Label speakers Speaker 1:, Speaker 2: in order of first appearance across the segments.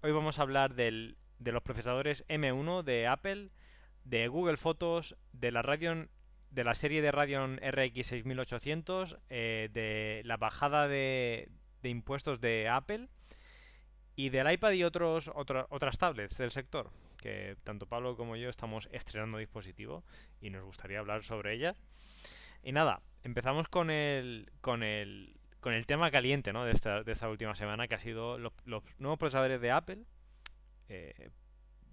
Speaker 1: Hoy vamos a hablar del, de los procesadores M1 de Apple, de Google Fotos, de la de la serie de Radeon RX 6800, eh, de la bajada de, de impuestos de Apple y del iPad y otros, otras tablets del sector, que tanto Pablo como yo estamos estrenando dispositivo y nos gustaría hablar sobre ellas. Y nada, empezamos con el, con el, con el tema caliente ¿no? de, esta, última semana, que ha sido los, nuevos procesadores de Apple. Eh,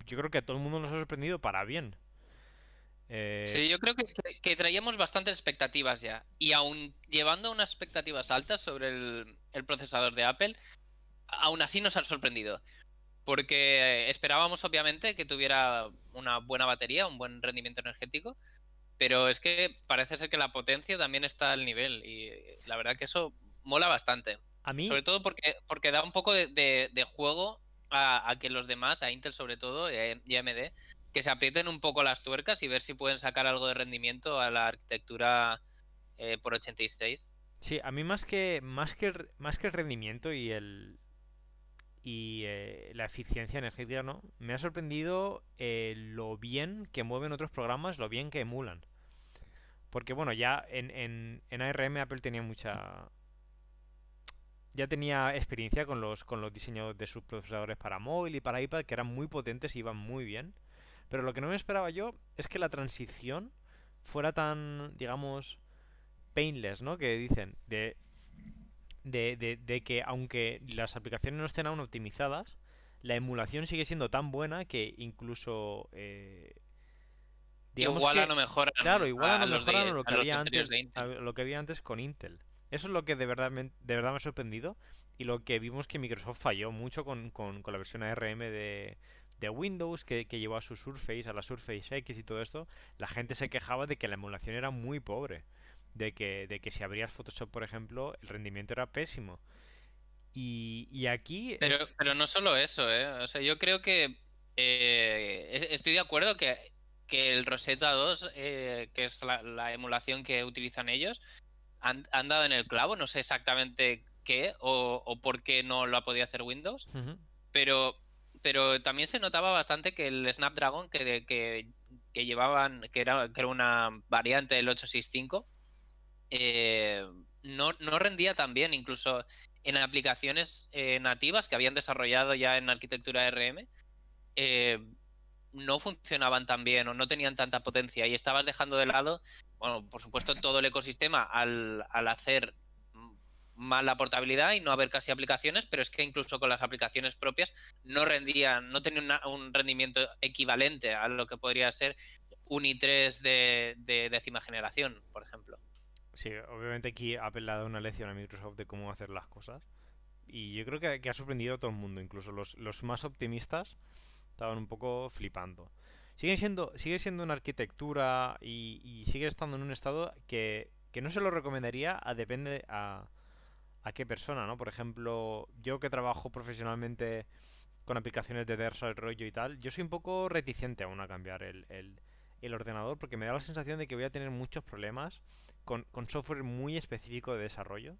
Speaker 1: yo creo que a todo el mundo nos ha sorprendido para bien.
Speaker 2: Eh... Sí, yo creo que, que, traíamos bastantes expectativas ya. Y aún llevando unas expectativas altas sobre el, el procesador de Apple, aún así nos ha sorprendido. Porque esperábamos, obviamente, que tuviera una buena batería, un buen rendimiento energético. Pero es que parece ser que la potencia también está al nivel. Y la verdad que eso mola bastante. A mí. Sobre todo porque, porque da un poco de, juego a, que los demás, a Intel sobre todo y AMD, que se aprieten un poco las tuercas y ver si pueden sacar algo de rendimiento a la arquitectura eh, por 86.
Speaker 1: Sí, a mí más que, más que, más que el rendimiento y el, y eh, la eficiencia energética, ¿no? Me ha sorprendido eh, lo bien que mueven otros programas, lo bien que emulan. Porque bueno, ya en, en, en ARM Apple tenía mucha... Ya tenía experiencia con los, con los diseños de sus procesadores para móvil y para iPad que eran muy potentes y iban muy bien. Pero lo que no me esperaba yo es que la transición fuera tan, digamos, painless, ¿no? Que dicen, de de, que aunque las aplicaciones no estén aún optimizadas, la emulación sigue siendo tan buena que incluso... Eh,
Speaker 2: igual a lo mejor
Speaker 1: Claro, igual a, lo mejor lo que, había antes, lo que había antes con Intel. Eso es lo que de verdad me, de verdad me ha sorprendido y lo que vimos que Microsoft falló mucho con, con, la versión ARM de, de Windows que, que, llevó a su Surface, a la Surface X y todo esto. La gente se quejaba de que la emulación era muy pobre de que, de que si abrías Photoshop, por ejemplo, el rendimiento era pésimo. Y, aquí...
Speaker 2: Pero, pero no solo eso, ¿eh? O sea, yo creo que eh, estoy de acuerdo que, que el Rosetta 2, eh, que es la, emulación que utilizan ellos, han, dado en el clavo. No sé exactamente qué o, o por qué no lo ha podido hacer Windows. Pero pero también se notaba bastante que el Snapdragon que, que, que llevaban, que era, que era una variante del 865, eh, no, rendía tan bien, incluso en aplicaciones eh, nativas que habían desarrollado ya en arquitectura RM, eh, no funcionaban tan bien o no tenían tanta potencia y estabas dejando de lado, bueno, por supuesto, todo el ecosistema al, hacer mal la portabilidad y no haber casi aplicaciones, pero es que incluso con las aplicaciones propias no rendían, no tenían un rendimiento equivalente a lo que podría ser un i3 de, de décima generación, por ejemplo.
Speaker 1: Sí, obviamente aquí ha dado una lección a Microsoft de cómo hacer las cosas. Y yo creo que, ha sorprendido a todo el mundo, incluso los, los, más optimistas estaban un poco flipando. Sigue siendo, sigue siendo una arquitectura y, sigue estando en un estado que, que, no se lo recomendaría a depende a, a qué persona, ¿no? Por ejemplo, yo que trabajo profesionalmente con aplicaciones de desarrollo y tal, yo soy un poco reticente aún a cambiar el, el, el ordenador porque me da la sensación de que voy a tener muchos problemas con, software muy específico de desarrollo.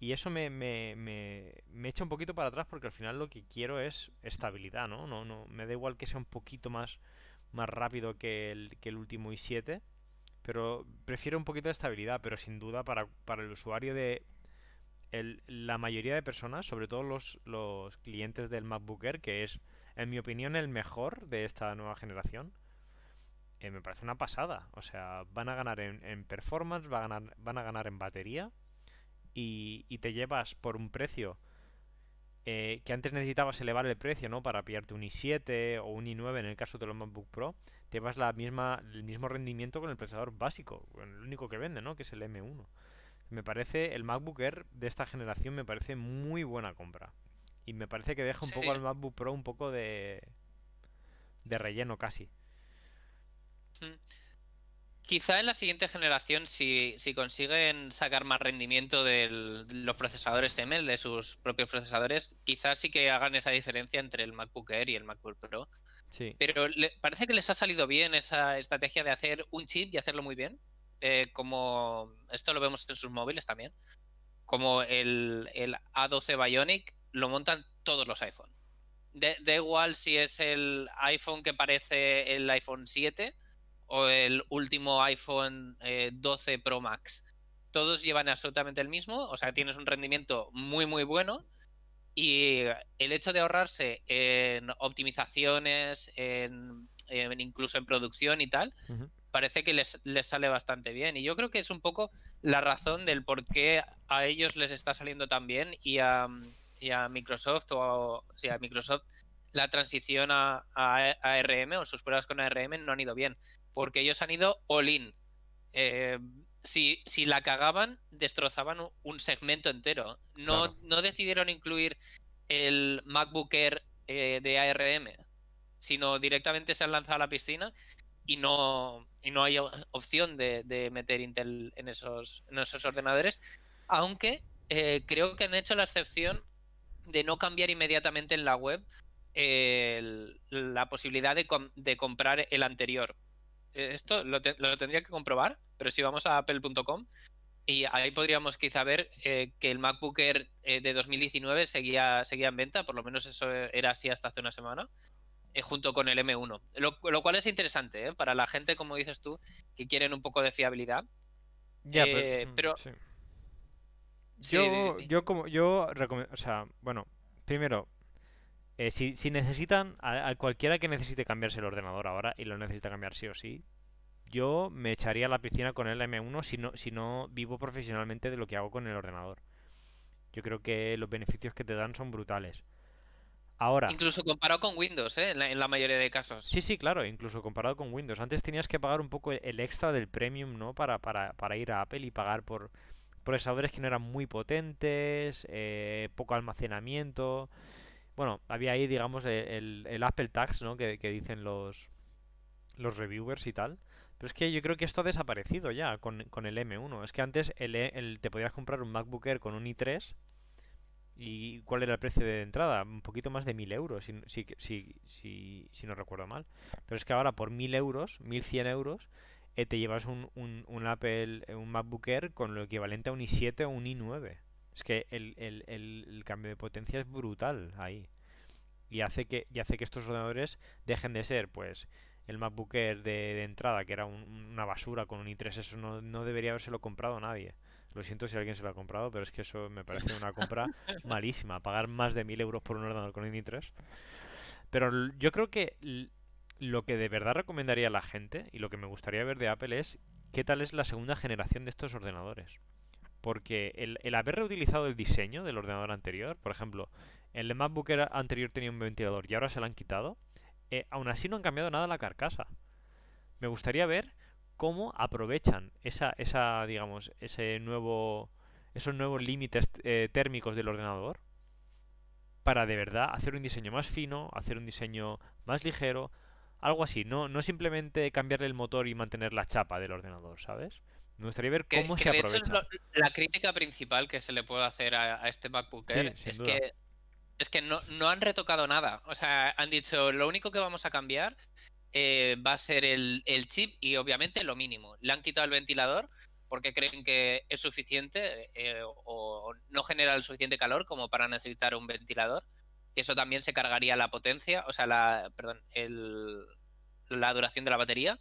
Speaker 1: Y eso me, me, me, echa un poquito para atrás porque al final lo que quiero es estabilidad, ¿no? No, no me da igual que sea un poquito más, más rápido que el, que el último i7, pero prefiero un poquito de estabilidad, pero sin duda para, para el usuario de el, la mayoría de personas, sobre todo los, los clientes del MacBook Air, que es, en mi opinión, el mejor de esta nueva generación, eh, me parece una pasada. O sea, van a ganar en, performance, van a ganar, van a ganar en batería y, te llevas por un precio eh, que antes necesitabas elevar el precio, ¿no? Para pillarte un i7 o un i9 en el caso de los MacBook Pro, te llevas la misma, el mismo rendimiento con el procesador básico, el único que vende, ¿no? Que es el M1. Me parece, el MacBook Air de esta generación me parece muy buena compra. Y me parece que deja un poco al MacBook Pro un poco de, de relleno casi.
Speaker 2: Quizá en la siguiente generación, si, consiguen sacar más rendimiento de los procesadores ML, de sus propios procesadores, quizás sí que hagan esa diferencia entre el MacBook Air y el MacBook Pro. Sí. Pero parece que les ha salido bien esa estrategia de hacer un chip y hacerlo muy bien. Eh, como esto lo vemos en sus móviles también. Como el, el A12 Bionic lo montan todos los iPhone. da igual si es el iPhone que parece el iPhone 7 o el último iPhone 12 Pro Max. Todos llevan absolutamente el mismo, o sea, tienes un rendimiento muy, muy bueno. Y el hecho de ahorrarse en optimizaciones, en, incluso en producción y tal, parece que les, sale bastante bien. Y yo creo que es un poco la razón del por qué a ellos les está saliendo tan bien y a, Microsoft o a Microsoft la transición a, ARM o sus pruebas con ARM no han ido bien. Porque ellos han ido all in. Eh, si, si, la cagaban, destrozaban un segmento entero. No, no decidieron incluir el MacBook Air eh, de ARM, sino directamente se han lanzado a la piscina y no, y no hay opción de, meter Intel en esos, en esos ordenadores, aunque eh, creo que han hecho la excepción de no cambiar inmediatamente en la web la posibilidad de, de, comprar el anterior. Eh, esto lo, tendría que comprobar, pero si vamos a apple.com y ahí podríamos quizá ver eh, que el MacBook Air de 2019 seguía, seguía en venta, por lo menos eso era así hasta hace una semana. Eh, junto con el M1. Lo, cual es interesante ¿eh? para la gente, como dices tú, que quieren un poco de fiabilidad.
Speaker 1: Ya, pero... Mm, yo, yo como yo recomiendo, o sea, bueno, primero, eh, si, si, necesitan, a, cualquiera que necesite cambiarse el ordenador ahora y lo necesita cambiar sí o sí, yo me echaría a la piscina con el M1 si no, si no vivo profesionalmente de lo que hago con el ordenador. Yo creo que los beneficios que te dan son brutales. Ahora.
Speaker 2: Incluso comparado con Windows, ¿eh? en, la, mayoría de casos.
Speaker 1: Sí, sí, claro, incluso comparado con Windows. Antes tenías que pagar un poco el extra del premium, ¿no? Para, para, para ir a Apple y pagar por procesadores que no eran muy potentes, eh, poco almacenamiento. Bueno, había ahí, digamos, e, el, Apple Tax, ¿no? Que, dicen los, los reviewers y tal. Pero es que yo creo que esto ha desaparecido ya con, con el M1. Es que antes el, el, te podías comprar un MacBook Air con un i3 ¿Y cuál era el precio de entrada? Un poquito más de 1000 euros, si, si, si, si, no recuerdo mal. Pero es que ahora por 1000 euros, 1100 euros, eh, te llevas un, un, un, Apple, eh, un MacBook Air con lo equivalente a un i7 o un i9. Es que el, el, el, cambio de potencia es brutal ahí. Y hace que, y hace que estos ordenadores dejen de ser, pues, el MacBook Air de, de entrada, que era una basura con un i3. Eso no, no debería habérselo comprado nadie. Lo siento si alguien se lo ha comprado, pero es que eso me parece una compra malísima. Pagar más de 1000 euros por un ordenador con i 3. Pero yo creo que lo que de verdad recomendaría a la gente y lo que me gustaría ver de Apple es qué tal es la segunda generación de estos ordenadores. Porque el, haber reutilizado el diseño del ordenador anterior, por ejemplo, el MacBook anterior tenía un ventilador y ahora se lo han quitado, eh, aún así no han cambiado nada la carcasa. Me gustaría ver cómo aprovechan esa, esa digamos, ese nuevo, esos nuevos límites eh, térmicos del ordenador para de verdad hacer un diseño más fino, hacer un diseño más ligero, algo así, no, no simplemente cambiarle el motor y mantener la chapa del ordenador, ¿sabes? Me gustaría ver cómo se de aprovecha. Hecho
Speaker 2: la crítica principal que se le puede hacer a, este MacBook Air es que es que no, no han retocado nada. O sea, han dicho, lo único que vamos a cambiar eh, va a ser el, chip y obviamente lo mínimo. Le han quitado el ventilador porque creen que es suficiente eh, o no genera el suficiente calor como para necesitar un ventilador. Que eso también se cargaría la potencia, o sea, la, perdón, el, la duración de la batería.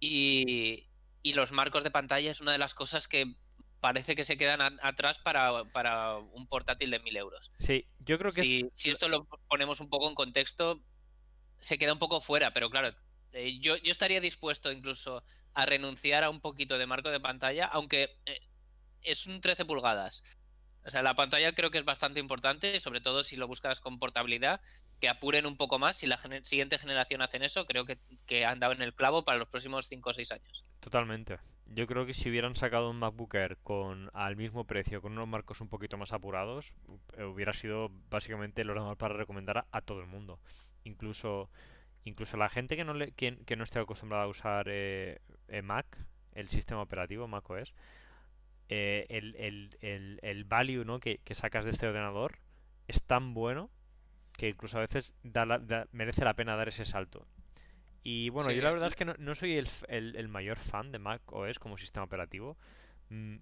Speaker 2: y, y, los marcos de pantalla es una de las cosas que parece que se quedan atrás para, para, un portátil de 1000 euros.
Speaker 1: Sí, yo creo que
Speaker 2: si, si esto lo ponemos un poco en contexto, se queda un poco fuera, pero claro, eh, yo, yo, estaría dispuesto incluso a renunciar a un poquito de marco de pantalla, aunque eh, es un 13 pulgadas. O sea, la pantalla creo que es bastante importante, sobre todo si lo buscas con portabilidad, que apuren un poco más. Si la siguiente generación hacen eso, creo que, que, han dado en el clavo para los próximos 5 o 6 años.
Speaker 1: Totalmente. Yo creo que si hubieran sacado un MacBook Air con al mismo precio, con unos marcos un poquito más apurados, eh, hubiera sido básicamente el ordenador para recomendar a todo el mundo incluso incluso la gente que no le, que, no esté acostumbrada a usar eh, eh, Mac, el sistema operativo Mac OS, eh, el, el, el, value ¿no? que, sacas de este ordenador es tan bueno que incluso a veces merece la pena dar ese salto. Y bueno, yo la verdad es que no, soy el, mayor fan de Mac OS como sistema operativo. Mm,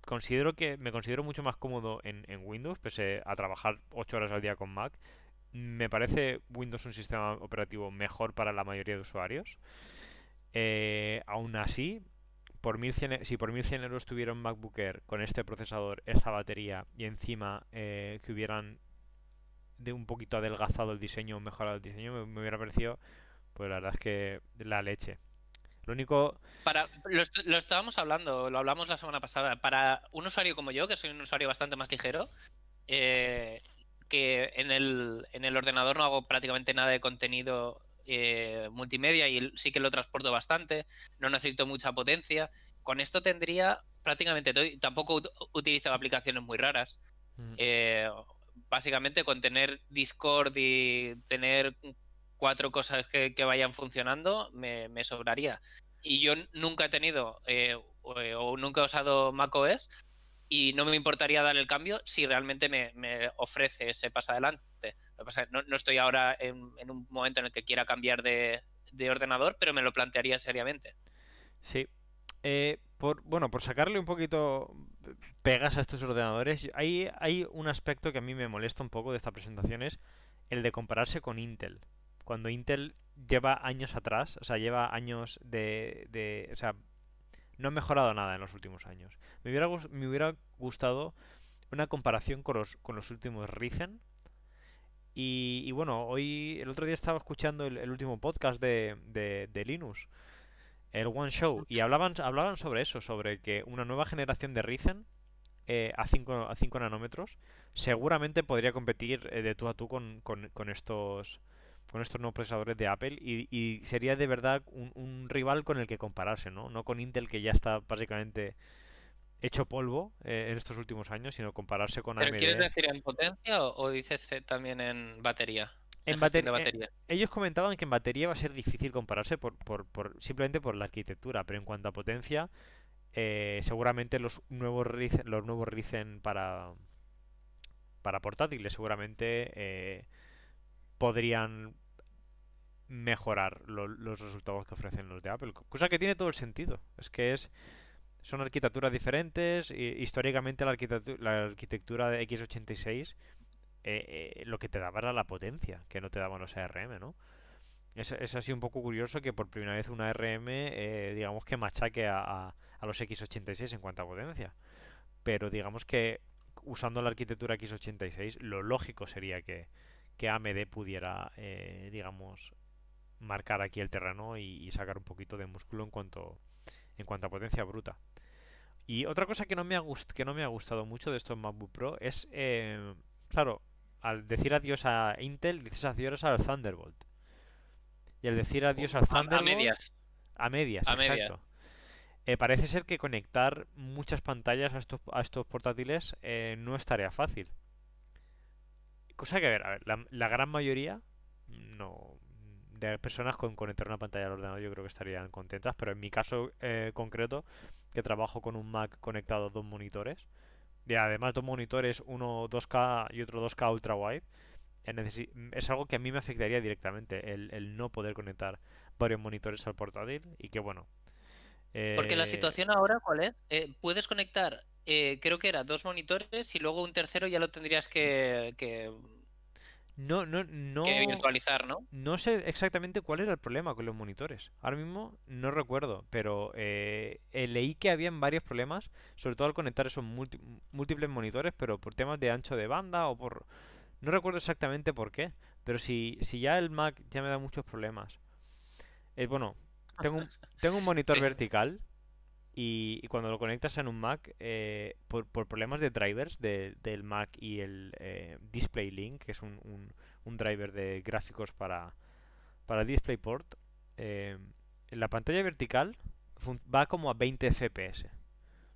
Speaker 1: considero que me considero mucho más cómodo en, en Windows, pese a trabajar 8 horas al día con Mac me parece Windows un sistema operativo mejor para la mayoría de usuarios. Eh, aún así, por 1100, e, si por 1100 euros tuviera un MacBook Air con este procesador, esta batería y encima eh, que hubieran de un poquito adelgazado el diseño, mejorado el diseño, me, hubiera parecido, pues la verdad es que la leche. Lo único...
Speaker 2: Para, lo, estábamos hablando, lo hablamos la semana pasada. Para un usuario como yo, que soy un usuario bastante más ligero, eh, que en el, en el ordenador no hago prácticamente nada de contenido eh, multimedia y sí que lo transporto bastante, no necesito mucha potencia. Con esto tendría prácticamente todo, tampoco utilizo aplicaciones muy raras. Mm. Eh, básicamente con tener Discord y tener cuatro cosas que, vayan funcionando me, sobraría. Y yo nunca he tenido eh, o, nunca he usado macOS y no me importaría dar el cambio si realmente me, ofrece ese paso adelante. no, no, estoy ahora en, un momento en el que quiera cambiar de, ordenador, pero me lo plantearía seriamente.
Speaker 1: Sí. Eh, por, bueno, por sacarle un poquito pegas a estos ordenadores, hay, hay un aspecto que a mí me molesta un poco de esta presentación, es el de compararse con Intel. Cuando Intel lleva años atrás, o sea, lleva años de, de o sea, no ha mejorado nada en los últimos años. Me hubiera, me hubiera gustado una comparación con los, con los últimos Ryzen. Y, bueno, hoy, el otro día estaba escuchando el, último podcast de, de, Linux, el One Show, y hablaban, hablaban sobre eso, sobre que una nueva generación de Ryzen eh, a 5 a 5 nanómetros seguramente podría competir eh, de tú a tú con, con, con estos con estos nuevos procesadores de Apple y, sería de verdad un, rival con el que compararse, ¿no? No con Intel que ya está básicamente hecho polvo eh, en estos últimos años, sino compararse con
Speaker 2: ¿Pero quieres decir en potencia o, dices eh, también en batería?
Speaker 1: En, batería. ellos comentaban que en batería va a ser difícil compararse por, por, por, simplemente por la arquitectura, pero en cuanto a potencia, eh, seguramente los nuevos Ryzen, los nuevos Ryzen para para portátiles seguramente podrían mejorar los resultados que ofrecen los de Apple. Cosa que tiene todo el sentido. Es que es son arquitecturas diferentes. Y, históricamente la arquitectura, la arquitectura de x86 eh, eh, lo que te daba era la potencia, que no te daban los ARM, ¿no? Es, es así un poco curioso que por primera vez una ARM, eh, digamos que machaque a, los x86 en cuanto a potencia. Pero digamos que usando la arquitectura x86, lo lógico sería que, que AMD pudiera, digamos, marcar aquí el terreno y, sacar un poquito de músculo en cuanto, en cuanto a potencia bruta. Y otra cosa que no me ha, que no me ha gustado mucho de estos MacBook Pro es, claro, al decir adiós a Intel, dices adiós al Thunderbolt. Y al decir adiós al Thunderbolt... A medias. A medias, exacto. Eh, parece ser que conectar muchas pantallas a estos, a estos portátiles no es tarea fácil. Cosa que, a ver, a ver la, gran mayoría no de personas con conectar una pantalla al ordenador yo creo que estarían contentas, pero en mi caso eh, concreto, que trabajo con un Mac conectado a dos monitores, y además dos monitores, uno 2K y otro 2K ultra wide, es algo que a mí me afectaría directamente, el, no poder conectar varios monitores al portátil y que bueno.
Speaker 2: Porque la eh, situación ahora, ¿cuál es? Eh, puedes conectar eh, creo que era dos monitores y luego un tercero ya lo tendrías que,
Speaker 1: no, no, no.
Speaker 2: virtualizar, ¿no?
Speaker 1: No sé exactamente cuál era el problema con los monitores. Ahora mismo no recuerdo, pero eh, eh, leí que habían varios problemas, sobre todo al conectar esos múltiples monitores, pero por temas de ancho de banda o por... No recuerdo exactamente por qué, pero si, si ya el Mac ya me da muchos problemas. bueno, tengo un, tengo un monitor vertical y, cuando lo conectas en un Mac, eh, por, problemas de drivers del Mac y el eh, DisplayLink, que es un, un, driver de gráficos para, para DisplayPort, eh, la pantalla vertical va como a 20 FPS.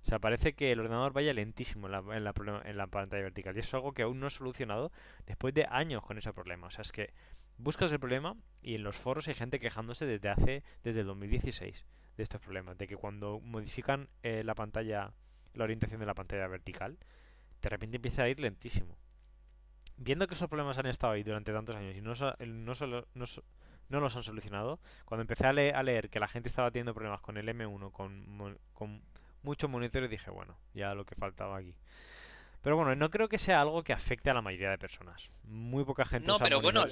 Speaker 1: O sea, parece que el ordenador vaya lentísimo en la, en la, en la pantalla vertical. Y es algo que aún no he solucionado después de años con ese problema. O sea, es que buscas el problema y en los foros hay gente quejándose desde hace, desde el 2016 de estos problemas, de que cuando modifican eh, la pantalla, la orientación de la pantalla vertical, de repente empieza a ir lentísimo. Viendo que esos problemas han estado ahí durante tantos años y no, no, no, no los han solucionado, cuando empecé a, leer que la gente estaba teniendo problemas con el M1, con, con muchos monitores, dije, bueno, ya lo que faltaba aquí. Pero bueno, no creo que sea algo que afecte a la mayoría de personas. Muy poca gente
Speaker 2: No,
Speaker 1: usa
Speaker 2: pero bueno,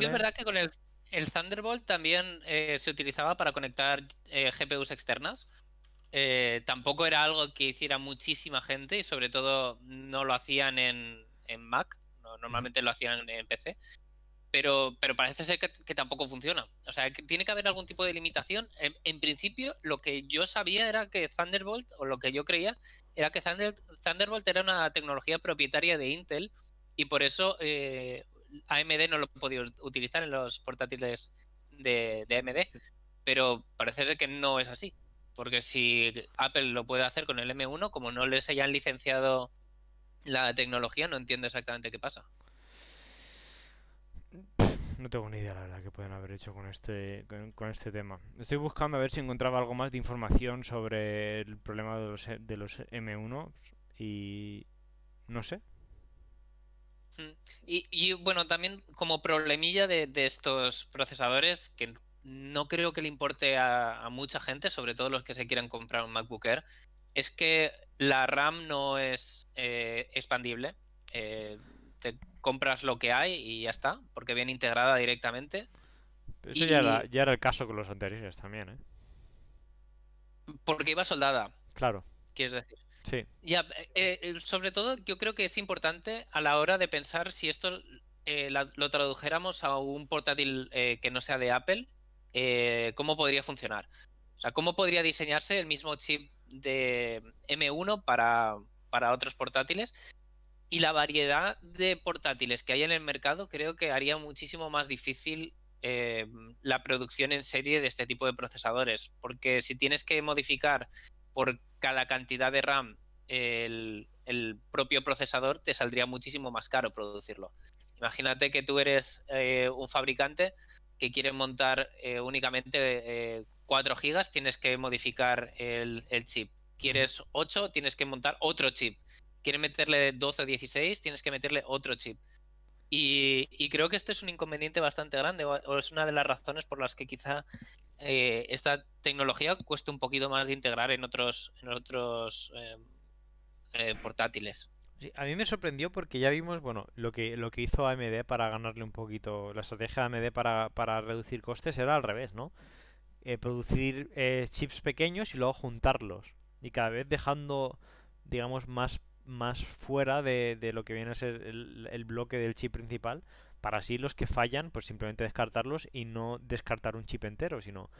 Speaker 2: Sí es verdad que con el, el Thunderbolt también eh, se utilizaba para conectar eh, GPUs externas. Eh, tampoco era algo que hiciera muchísima gente y sobre todo no lo hacían en, en Mac, no- normalmente lo hacían en PC. Pero, pero parece ser que, que tampoco funciona. O sea, que tiene que haber algún tipo de limitación. En, en principio, lo que yo sabía era que Thunderbolt, o lo que yo creía, era que Thunder- Thunderbolt era una tecnología propietaria de Intel y por eso eh, AMD no lo podía utilizar en los portátiles de, de AMD. Pero parece ser que no es así. Porque si Apple lo puede hacer con el M1, como no les hayan licenciado la tecnología, no entiendo exactamente qué pasa.
Speaker 1: No tengo ni idea, la verdad, que pueden haber hecho con este, con, este tema. Estoy buscando a ver si encontraba algo más de información sobre el problema de los, de los M1 y no sé.
Speaker 2: Y, y, bueno, también como problemilla de, estos procesadores, que no creo que le importe a, mucha gente, sobre todo los que se quieran comprar un MacBook Air, es que la RAM no es eh, expandible. Eh, compras lo que hay y ya está, porque viene integrada directamente.
Speaker 1: Eso ya, era,
Speaker 2: Y-
Speaker 1: ya era el caso con los anteriores también, ¿eh?
Speaker 2: Porque iba soldada,
Speaker 1: Claro,
Speaker 2: quieres decir.
Speaker 1: sí.
Speaker 2: Ya, eh, eh, sobre todo yo creo que es importante a la hora de pensar si esto eh, la- lo tradujéramos a un portátil eh, que no sea de Apple, ¿cómo podría funcionar? O sea, ¿cómo podría diseñarse el mismo chip de M1 para, para otros portátiles? Y la variedad de portátiles que hay en el mercado creo que haría muchísimo más difícil eh, la producción en serie de este tipo de procesadores, porque si tienes que modificar por cada cantidad de RAM el, el propio procesador, te saldría muchísimo más caro producirlo. Imagínate que tú eres eh, un fabricante que quiere montar eh, únicamente eh, 4 gigas, tienes que modificar el, el chip. Quieres 8, tienes que montar otro chip. Quieres meterle 12 o 16, tienes que meterle otro chip. Y, creo que este es un inconveniente bastante grande, o, es una de las razones por las que quizá eh, esta tecnología cuesta un poquito más de integrar en otros, en otros eh, eh, portátiles.
Speaker 1: A mí me sorprendió porque ya vimos, bueno, lo que, lo que hizo AMD para ganarle un poquito, la estrategia de AMD para, para reducir costes era al revés, ¿no? Producir chips pequeños y luego juntarlos. Y cada vez dejando, digamos, más, más fuera de, de lo que viene a ser el, bloque del chip principal, para así los que fallan, pues simplemente descartarlos y no descartar un chip entero, sino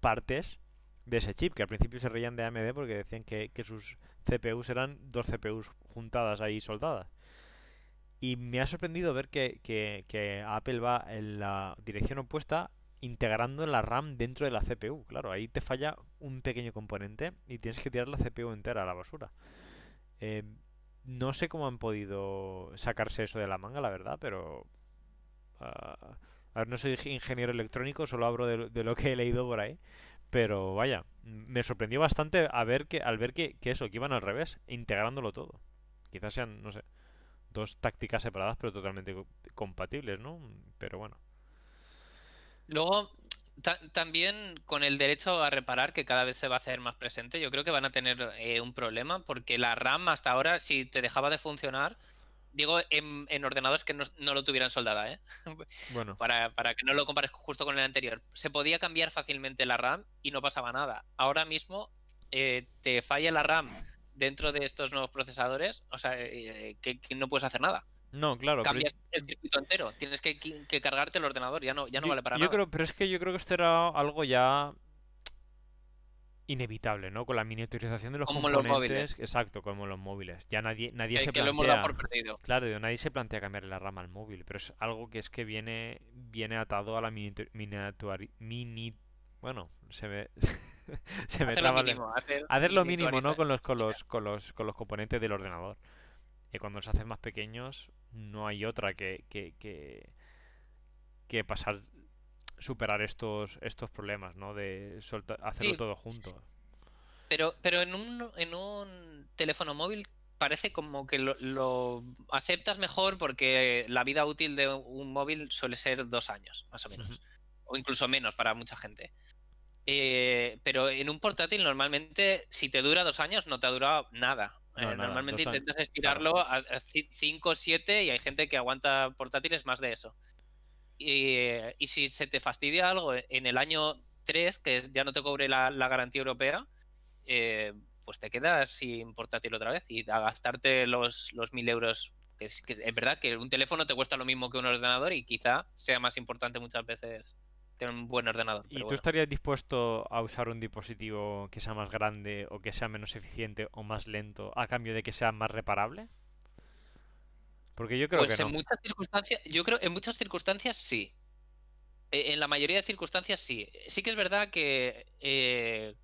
Speaker 1: partes de ese chip, que al principio se reían de AMD porque decían que, que sus CPUs eran dos CPUs juntadas ahí soldadas. Y me ha sorprendido ver que, que- que Apple va en la dirección opuesta integrando la RAM dentro de la CPU. Claro, ahí te falla un pequeño componente y tienes que tirar la CPU entera a la basura. Eh, no sé cómo han podido sacarse eso de la manga, la verdad, pero... ah, a ver, no soy ingeniero electrónico, solo hablo de, lo- que he leído por ahí. Pero vaya, me sorprendió bastante a ver que, al ver que, eso, que iban al revés, integrándolo todo. Quizás sean, no sé, dos tácticas separadas pero totalmente co- compatibles, ¿no? Pero bueno.
Speaker 2: Luego, ta- también con el derecho a reparar, que cada vez se va a hacer más presente, yo creo que van a tener eh, un problema, porque la RAM hasta ahora, si te dejaba de funcionar, digo en, en ordenadores que no, no lo tuvieran soldada, ¿eh?
Speaker 1: Bueno,
Speaker 2: para, para que no lo compares justo con el anterior. Se podía cambiar fácilmente la RAM y no pasaba nada. Ahora mismo eh, te falla la RAM dentro de estos nuevos procesadores, o sea, eh, que, que no puedes hacer nada.
Speaker 1: No, claro. pero
Speaker 2: Cambias el circuito entero, tienes que, que cargarte el ordenador, ya no, ya no
Speaker 1: yo,
Speaker 2: vale para
Speaker 1: yo
Speaker 2: nada.
Speaker 1: creo, pero es que yo creo que esto era algo ya inevitable, ¿no? Con la miniaturización de los
Speaker 2: Como los
Speaker 1: componentes.
Speaker 2: móviles.
Speaker 1: Exacto, como los móviles. Ya nadie, nadie
Speaker 2: que,
Speaker 1: se
Speaker 2: que lo hemos dado
Speaker 1: plantea.
Speaker 2: por perdido.
Speaker 1: Claro, nadie se plantea cambiar la RAM al móvil, pero es algo que es que viene, viene atado a la mini, bueno, se me, se me
Speaker 2: Hacer lo
Speaker 1: traba la-
Speaker 2: mínimo, hacer,
Speaker 1: hacer lo mínimo, ¿no? Con los, con los, con los, con los componentes del ordenador. Y cuando los haces más pequeños, no hay otra que, que, que, que pasar, superar estos, estos problemas, ¿no? De solta- hacerlo
Speaker 2: Sí.
Speaker 1: todo junto.
Speaker 2: Pero, pero en un, en un teléfono móvil parece como que lo, lo aceptas mejor porque la vida útil de un móvil suele ser dos años, más o menos. O incluso menos para mucha gente. Eh, pero en un portátil normalmente, si te dura dos años, no te ha durado nada. Eh,
Speaker 1: nada,
Speaker 2: normalmente
Speaker 1: años,
Speaker 2: intentas estirarlo a 5 o 7 y hay gente que aguanta portátiles más de eso. Y, eh, y si se te fastidia algo en el año 3, que ya no te cobre la, la garantía europea, eh, pues te quedas sin portátil otra vez y a gastarte los, los 1000 euros. Que es, que es verdad que un teléfono te cuesta lo mismo que un ordenador y quizá sea más importante muchas veces tener un buen ordenador.
Speaker 1: ¿Y tú
Speaker 2: bueno.
Speaker 1: estarías dispuesto a usar un dispositivo que sea más grande o que sea menos eficiente o más lento a cambio de que sea más reparable? Porque yo creo
Speaker 2: Pues
Speaker 1: que
Speaker 2: en
Speaker 1: no.
Speaker 2: muchas circunstancias, yo creo en muchas circunstancias sí. E- En la mayoría de circunstancias sí. Sí que es verdad que eh,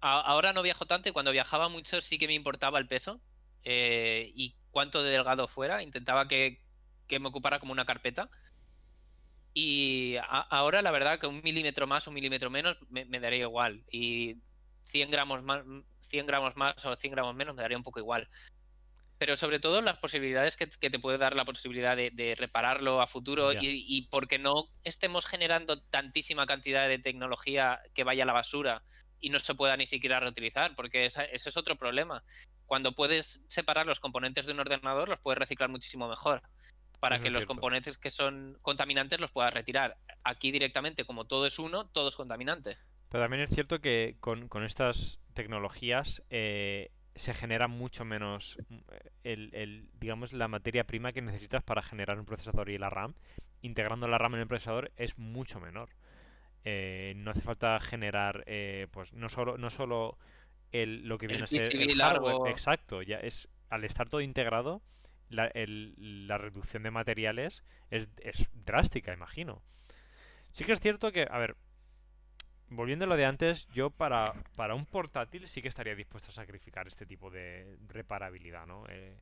Speaker 2: ahora no viajo tanto y cuando viajaba mucho sí que me importaba el peso eh, y cuánto de delgado fuera. Intentaba que, que me ocupara como una carpeta. Y a- ahora la verdad que un milímetro más un milímetro menos me, me daría igual. Y 100 gramos más, 100 gramos más o 100 gramos menos me daría un poco igual pero sobre todo las posibilidades que, que te puede dar la posibilidad de, de repararlo a futuro y, y porque no estemos generando tantísima cantidad de tecnología que vaya a la basura y no se pueda ni siquiera reutilizar, porque esa- ese es otro problema. Cuando puedes separar los componentes de un ordenador, los puedes reciclar muchísimo mejor para
Speaker 1: Eso
Speaker 2: que los
Speaker 1: cierto.
Speaker 2: componentes que son contaminantes los puedas retirar. Aquí directamente, como todo es uno, todo es contaminante.
Speaker 1: Pero también es cierto que con, con estas tecnologías eh, se genera mucho menos mm, el, el, digamos, la materia prima que necesitas para generar un procesador y la RAM. Integrando la RAM en el procesador es mucho menor. Eh, no hace falta generar, eh, pues no solo, no solo el, lo que
Speaker 2: El
Speaker 1: viene a ser el hardware,
Speaker 2: largo.
Speaker 1: exacto, ya es al estar todo integrado, la, el- la reducción de materiales es, drástica, imagino. Sí que es cierto que, a ver, volviendo a lo de antes, yo para, para un portátil sí que estaría dispuesto a sacrificar este tipo de reparabilidad, ¿no? Eh,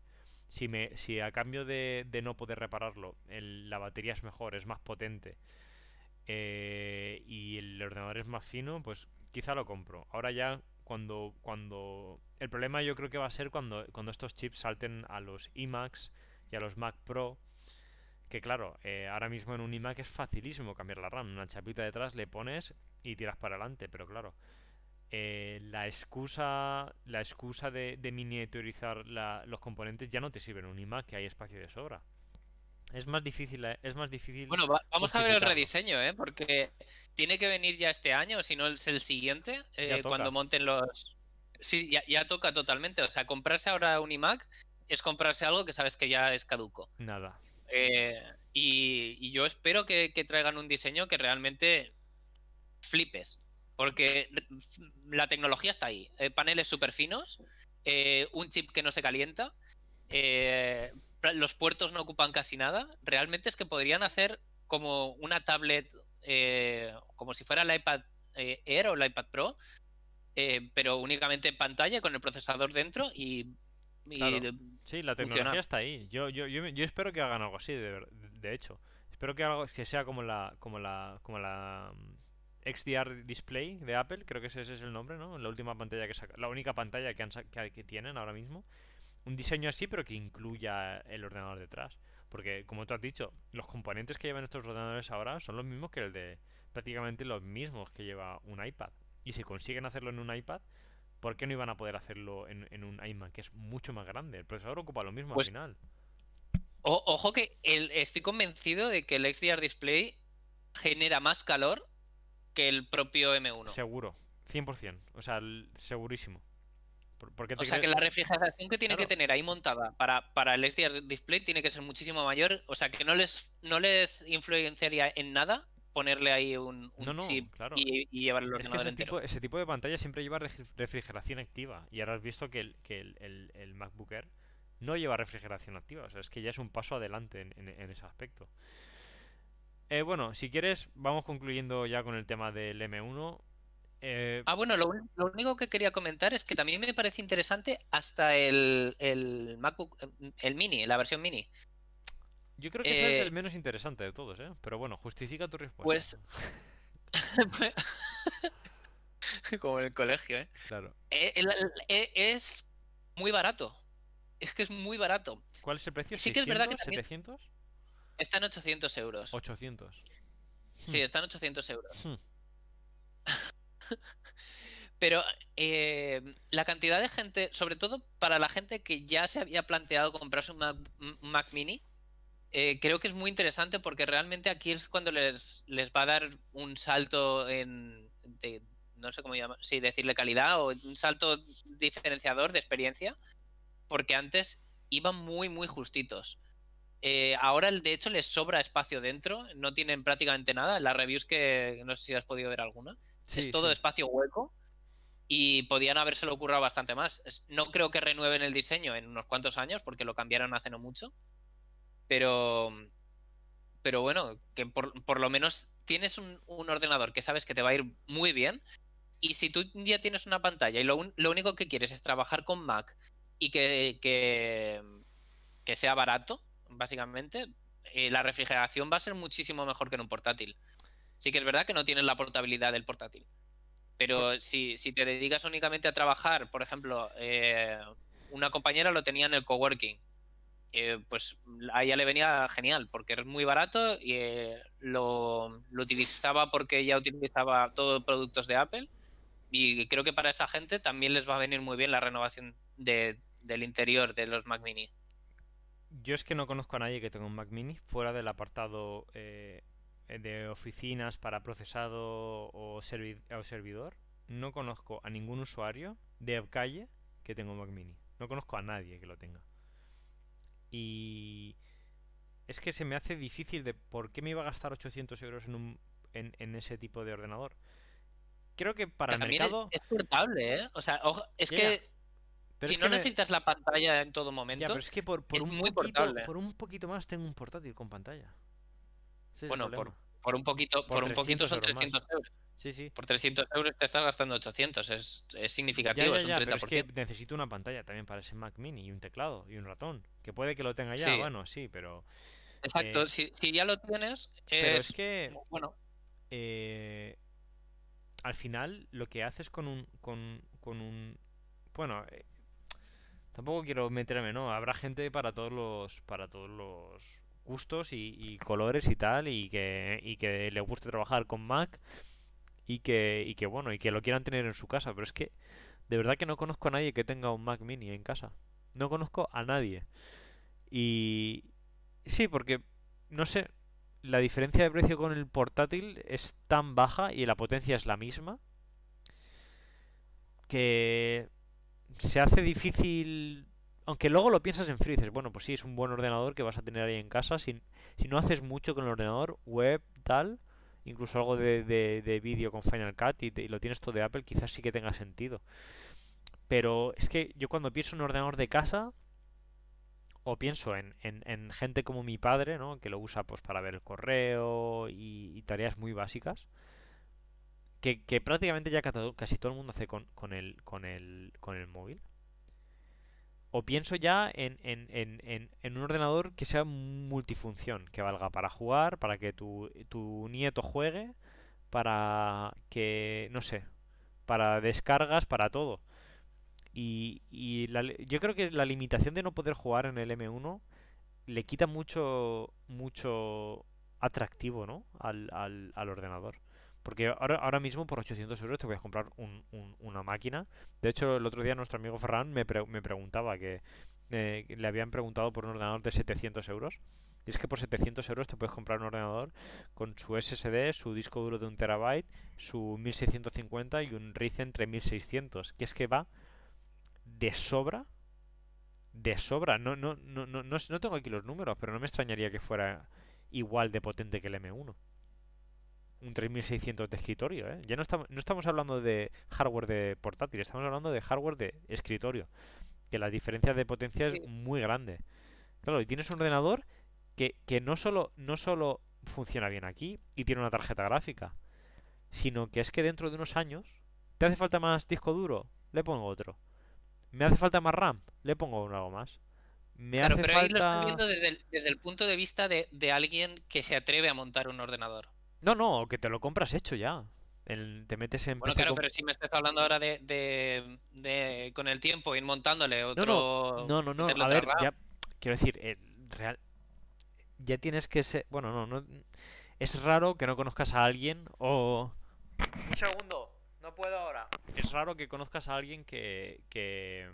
Speaker 1: si, me, si a cambio de, de no poder repararlo, la batería es mejor, es más potente eh, y el ordenador es más fino, pues quizá lo compro. Ahora ya cuando, cuando... El problema yo creo que va a ser cuando, cuando estos chips salten a los iMacs y a los Mac Pro. Que claro, eh, ahora mismo en un iMac es facilísimo cambiar la RAM. Una chapita detrás le pones y tiras para adelante. Pero claro, eh, la excusa, la excusa de, de miniaturizar los componentes ya no te sirve en un iMac que hay espacio de sobra. Es más difícil, eh, es más difícil.
Speaker 2: Bueno, va- vamos a ver el rediseño, ¿eh? Porque tiene que venir ya este año, si no es el siguiente, eh, cuando monten los... Sí, ya, ya toca totalmente. O sea, comprarse ahora un iMac es comprarse algo que sabes que ya es caduco.
Speaker 1: Nada.
Speaker 2: Eh, y, y yo espero que, que traigan un diseño que realmente flipes. Porque la tecnología está ahí. Eh, paneles súper finos, eh, un chip que no se calienta, eh, los puertos no ocupan casi nada. Realmente es que podrían hacer como una tablet, eh, como si fuera el iPad eh, Air o el iPad Pro, eh, pero únicamente en pantalla con el procesador dentro y, y
Speaker 1: Claro. Sí, la
Speaker 2: Funciona.
Speaker 1: tecnología está ahí. Yo, yo, yo, yo espero que hagan algo así, de, de hecho. Espero que algo que sea como la, como la, como la mm, XDR Display de Apple, creo que ese, ese es el nombre, ¿no? La última pantalla que saca, la única pantalla que, han que, que tienen ahora mismo. Un diseño así, pero que incluya el ordenador detrás. Porque, como tú has dicho, los componentes que llevan estos ordenadores ahora son los mismos que el de prácticamente los mismos que lleva un iPad. Y si consiguen hacerlo en un iPad, ¿por qué no iban a poder hacerlo en, en un iMac que es mucho más grande? El procesador ocupa lo mismo
Speaker 2: Pues-
Speaker 1: al final.
Speaker 2: O- ojo que el- estoy convencido de que el XDR Display genera más calor que el propio M1.
Speaker 1: Seguro, 100%. O sea, el- segurísimo. Por- ¿Por qué
Speaker 2: O sea que la refrigeración que tiene que tener ahí montada para, para el XDR Display tiene que ser muchísimo mayor. O sea que no les, no les influenciaría en nada ponerle ahí un, un
Speaker 1: No, no,
Speaker 2: chip
Speaker 1: claro.
Speaker 2: y, y llevar el
Speaker 1: Es que
Speaker 2: ordenador
Speaker 1: ese
Speaker 2: entero.
Speaker 1: tipo, ese tipo de pantalla siempre lleva refri- refrigeración activa. Y ahora has visto que el, que el, el- el MacBook Air no lleva refrigeración activa. O sea, es que ya es un paso adelante en, en- en ese aspecto. Eh, bueno, si quieres, vamos concluyendo ya con el tema del M1. Eh,
Speaker 2: Ah, bueno, lo, único que quería comentar es que también me parece interesante hasta el, el MacBook, eh, el Mini, la versión Mini.
Speaker 1: yo creo que ese es
Speaker 2: eh,
Speaker 1: el menos interesante de todos, ¿eh? Pero bueno, justifica tu respuesta.
Speaker 2: Pues- Como en el colegio, ¿eh?
Speaker 1: Claro.
Speaker 2: Eh, el- el- eh, Es muy barato. Es que es muy barato.
Speaker 1: ¿Cuál es el precio?
Speaker 2: Sí que es verdad que
Speaker 1: ¿600?
Speaker 2: también-
Speaker 1: ¿700?
Speaker 2: Está en 800 euros.
Speaker 1: 800.
Speaker 2: Sí, está en 800 euros. Pero eh, la cantidad de gente, sobre todo para la gente que ya se había planteado comprarse un Mac, Mini, eh, creo que es muy interesante porque realmente aquí es cuando les, les va a dar un salto en, no sé cómo llamar, sí, decirle calidad o un salto diferenciador de experiencia, porque antes iban muy, muy justitos. Eh, ahora, de hecho, les sobra espacio dentro, no tienen prácticamente nada. Las reviews que no sé si has podido ver alguna, es todo espacio hueco y podían habérselo ocurrido bastante más. No creo que renueven el diseño en unos cuantos años porque lo cambiaron hace no mucho, pero, pero bueno, que por, lo menos tienes un, ordenador que sabes que te va a ir muy bien y si tú ya tienes una pantalla y lo, único que quieres es trabajar con Mac y que, que, sea barato, básicamente, eh, la refrigeración va a ser muchísimo mejor que en un portátil. Sí que es verdad que no tienes la portabilidad del portátil. Pero si, si te dedicas únicamente a trabajar, por ejemplo, eh, una compañera lo tenía en el coworking. Eh, pues a ella le venía genial porque es muy barato y eh, lo, utilizaba porque ella utilizaba todos productos de Apple y creo que para esa gente también les va a venir muy bien la renovación de, del interior de los Mac Mini.
Speaker 1: Yo es que no conozco a nadie que tenga un Mac Mini fuera del apartado eh, de oficinas para procesado o, servidor, no conozco a ningún usuario de calle que tenga un Mac Mini. No conozco a nadie que lo tenga. Y es que se me hace difícil de por qué me iba a gastar 800 euros en, un, en, ese tipo de ordenador. Creo que para el mercado...
Speaker 2: Es, portable, ¿eh? O sea, es que... si no necesitas la pantalla en todo momento,
Speaker 1: pero es que por, por un muy poquito, por un poquito más tengo un portátil con pantalla
Speaker 2: bueno, por, por, un poquito, por, un poquito son 300 euros.
Speaker 1: Sí, sí.
Speaker 2: Por 300 euros te estás gastando 800. Es, es significativo, es un 30%. es que
Speaker 1: necesito una pantalla también para ese Mac Mini y un teclado y un ratón. Que puede que lo tenga ya, bueno, sí, pero.
Speaker 2: Exacto, eh, si, si, ya lo tienes. Pero es
Speaker 1: que.
Speaker 2: Bueno.
Speaker 1: Eh, al final, lo que haces con un. Con, con un bueno, eh, tampoco quiero meterme, ¿no? Habrá gente para todos los. Para todos los gustos y, colores y tal y que, y que le guste trabajar con Mac y que, y que bueno y que lo quieran tener en su casa. Pero es que de verdad que no conozco a nadie que tenga un Mac mini en casa. No conozco a nadie. Y sí porque no sé la diferencia de precio con el portátil es tan baja y la potencia es la misma que se hace difícil aunque luego lo piensas en frío y dices, bueno, pues sí, es un buen ordenador que vas a tener ahí en casa. Si, si no haces mucho con el ordenador, web, tal, incluso algo de, de, vídeo con Final Cut y, lo tienes todo de Apple, quizás sí que tenga sentido. Pero es que yo cuando pienso en un ordenador de casa, o pienso en, en, gente como mi padre, ¿no? Que lo usa pues para ver el correo y, tareas muy básicas. Que, que prácticamente ya casi todo el mundo hace con, con, el, con, el, con el móvil o pienso ya en, en, en, en, un ordenador que sea multifunción, que valga para jugar, para que tu, nieto juegue, para que, no sé, para descargas, para todo. Y, y yo creo que la limitación de no poder jugar en el M1 le quita mucho, mucho atractivo, ¿no? Al ordenador. Porque ahora, ahora mismo por 800 euros te a comprar una máquina. De hecho, el otro día nuestro amigo Ferran me, preguntaba que eh, le habían preguntado por un ordenador de 700 euros. Y es que por 700 euros te puedes comprar un ordenador con su SSD, su disco duro de un terabyte, su 1650 y un Ryzen 3600. Que es que va de sobra. De sobra. No, no, no, no, no tengo aquí los números, pero no me extrañaría que fuera igual de potente que el M1 un 3600 de escritorio. ¿eh? Ya no estamos, no estamos hablando de hardware de portátil, estamos hablando de hardware de escritorio. Que la diferencia de potencia es muy grande. Claro, y tienes un ordenador que, que no, solo, no solo funciona bien aquí y tiene una tarjeta gráfica, sino que es que dentro de unos años, ¿te hace falta más disco duro? Le pongo otro. ¿Me hace falta más RAM? Le pongo algo más. Me
Speaker 2: claro, pero ahí lo estoy viendo desde el, desde el punto de vista de, de alguien que se atreve a montar un ordenador.
Speaker 1: No, no, que te lo compras hecho ya. te metes en
Speaker 2: Bueno, claro, pero si me estás hablando ahora de, de, con el tiempo ir montándole otro.
Speaker 1: No, no, no, no. a ver, ya, quiero decir, eh, real, ya tienes que ser. Bueno, no, no. Es raro que no conozcas a alguien o. Un segundo, no puedo ahora. es raro que conozcas a alguien que, que,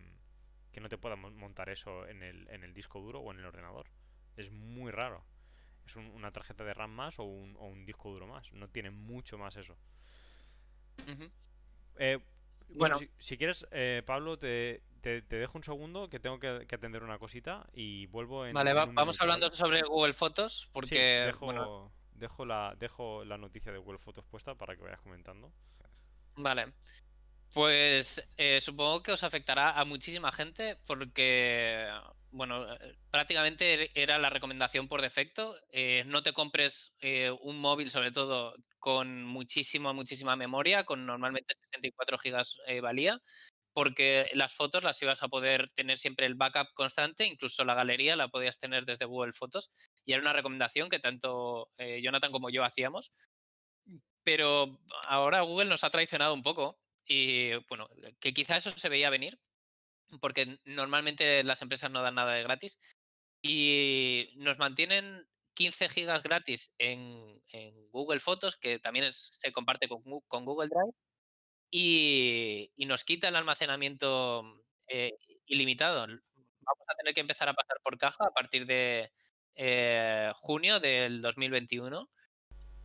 Speaker 1: que no te pueda mon- montar eso en el, en el disco duro o en el ordenador. Es muy raro. Es un- una tarjeta de RAM más o un, o un disco duro más. No tiene mucho más eso. Eh, bueno,
Speaker 2: Bueno.
Speaker 1: si, si quieres, eh, Pablo, te, te- te dejo un segundo que tengo que, que atender una cosita y vuelvo en.
Speaker 2: Vale,
Speaker 1: en
Speaker 2: va-
Speaker 1: un
Speaker 2: vamos hablando sobre Google Fotos,
Speaker 1: Sí,
Speaker 2: porque
Speaker 1: dejo,
Speaker 2: bueno,
Speaker 1: dejo, la, dejo la noticia de Google Fotos puesta para que vayas comentando.
Speaker 2: Vale. Pues eh, supongo que os afectará a muchísima gente porque, bueno, eh, prácticamente era la recomendación por defecto. Eh, no te compres eh, un móvil, sobre todo, con muchísima, muchísima memoria, con normalmente 64 gigas eh, valía, porque las fotos las ibas a poder tener siempre el backup constante, incluso la galería la podías tener desde Google Fotos, y era una recomendación que tanto Jonathan como yo hacíamos pero ahora Google nos ha traicionado un poco y bueno, que quizá eso se veía venir, porque normalmente las empresas no dan nada de gratis y nos mantienen 15 gigas gratis en, Google Fotos, que también es- se comparte con, Google Drive, y, nos quita el almacenamiento eh, ilimitado. Vamos a tener que empezar a pasar por caja a partir de eh, junio del 2021.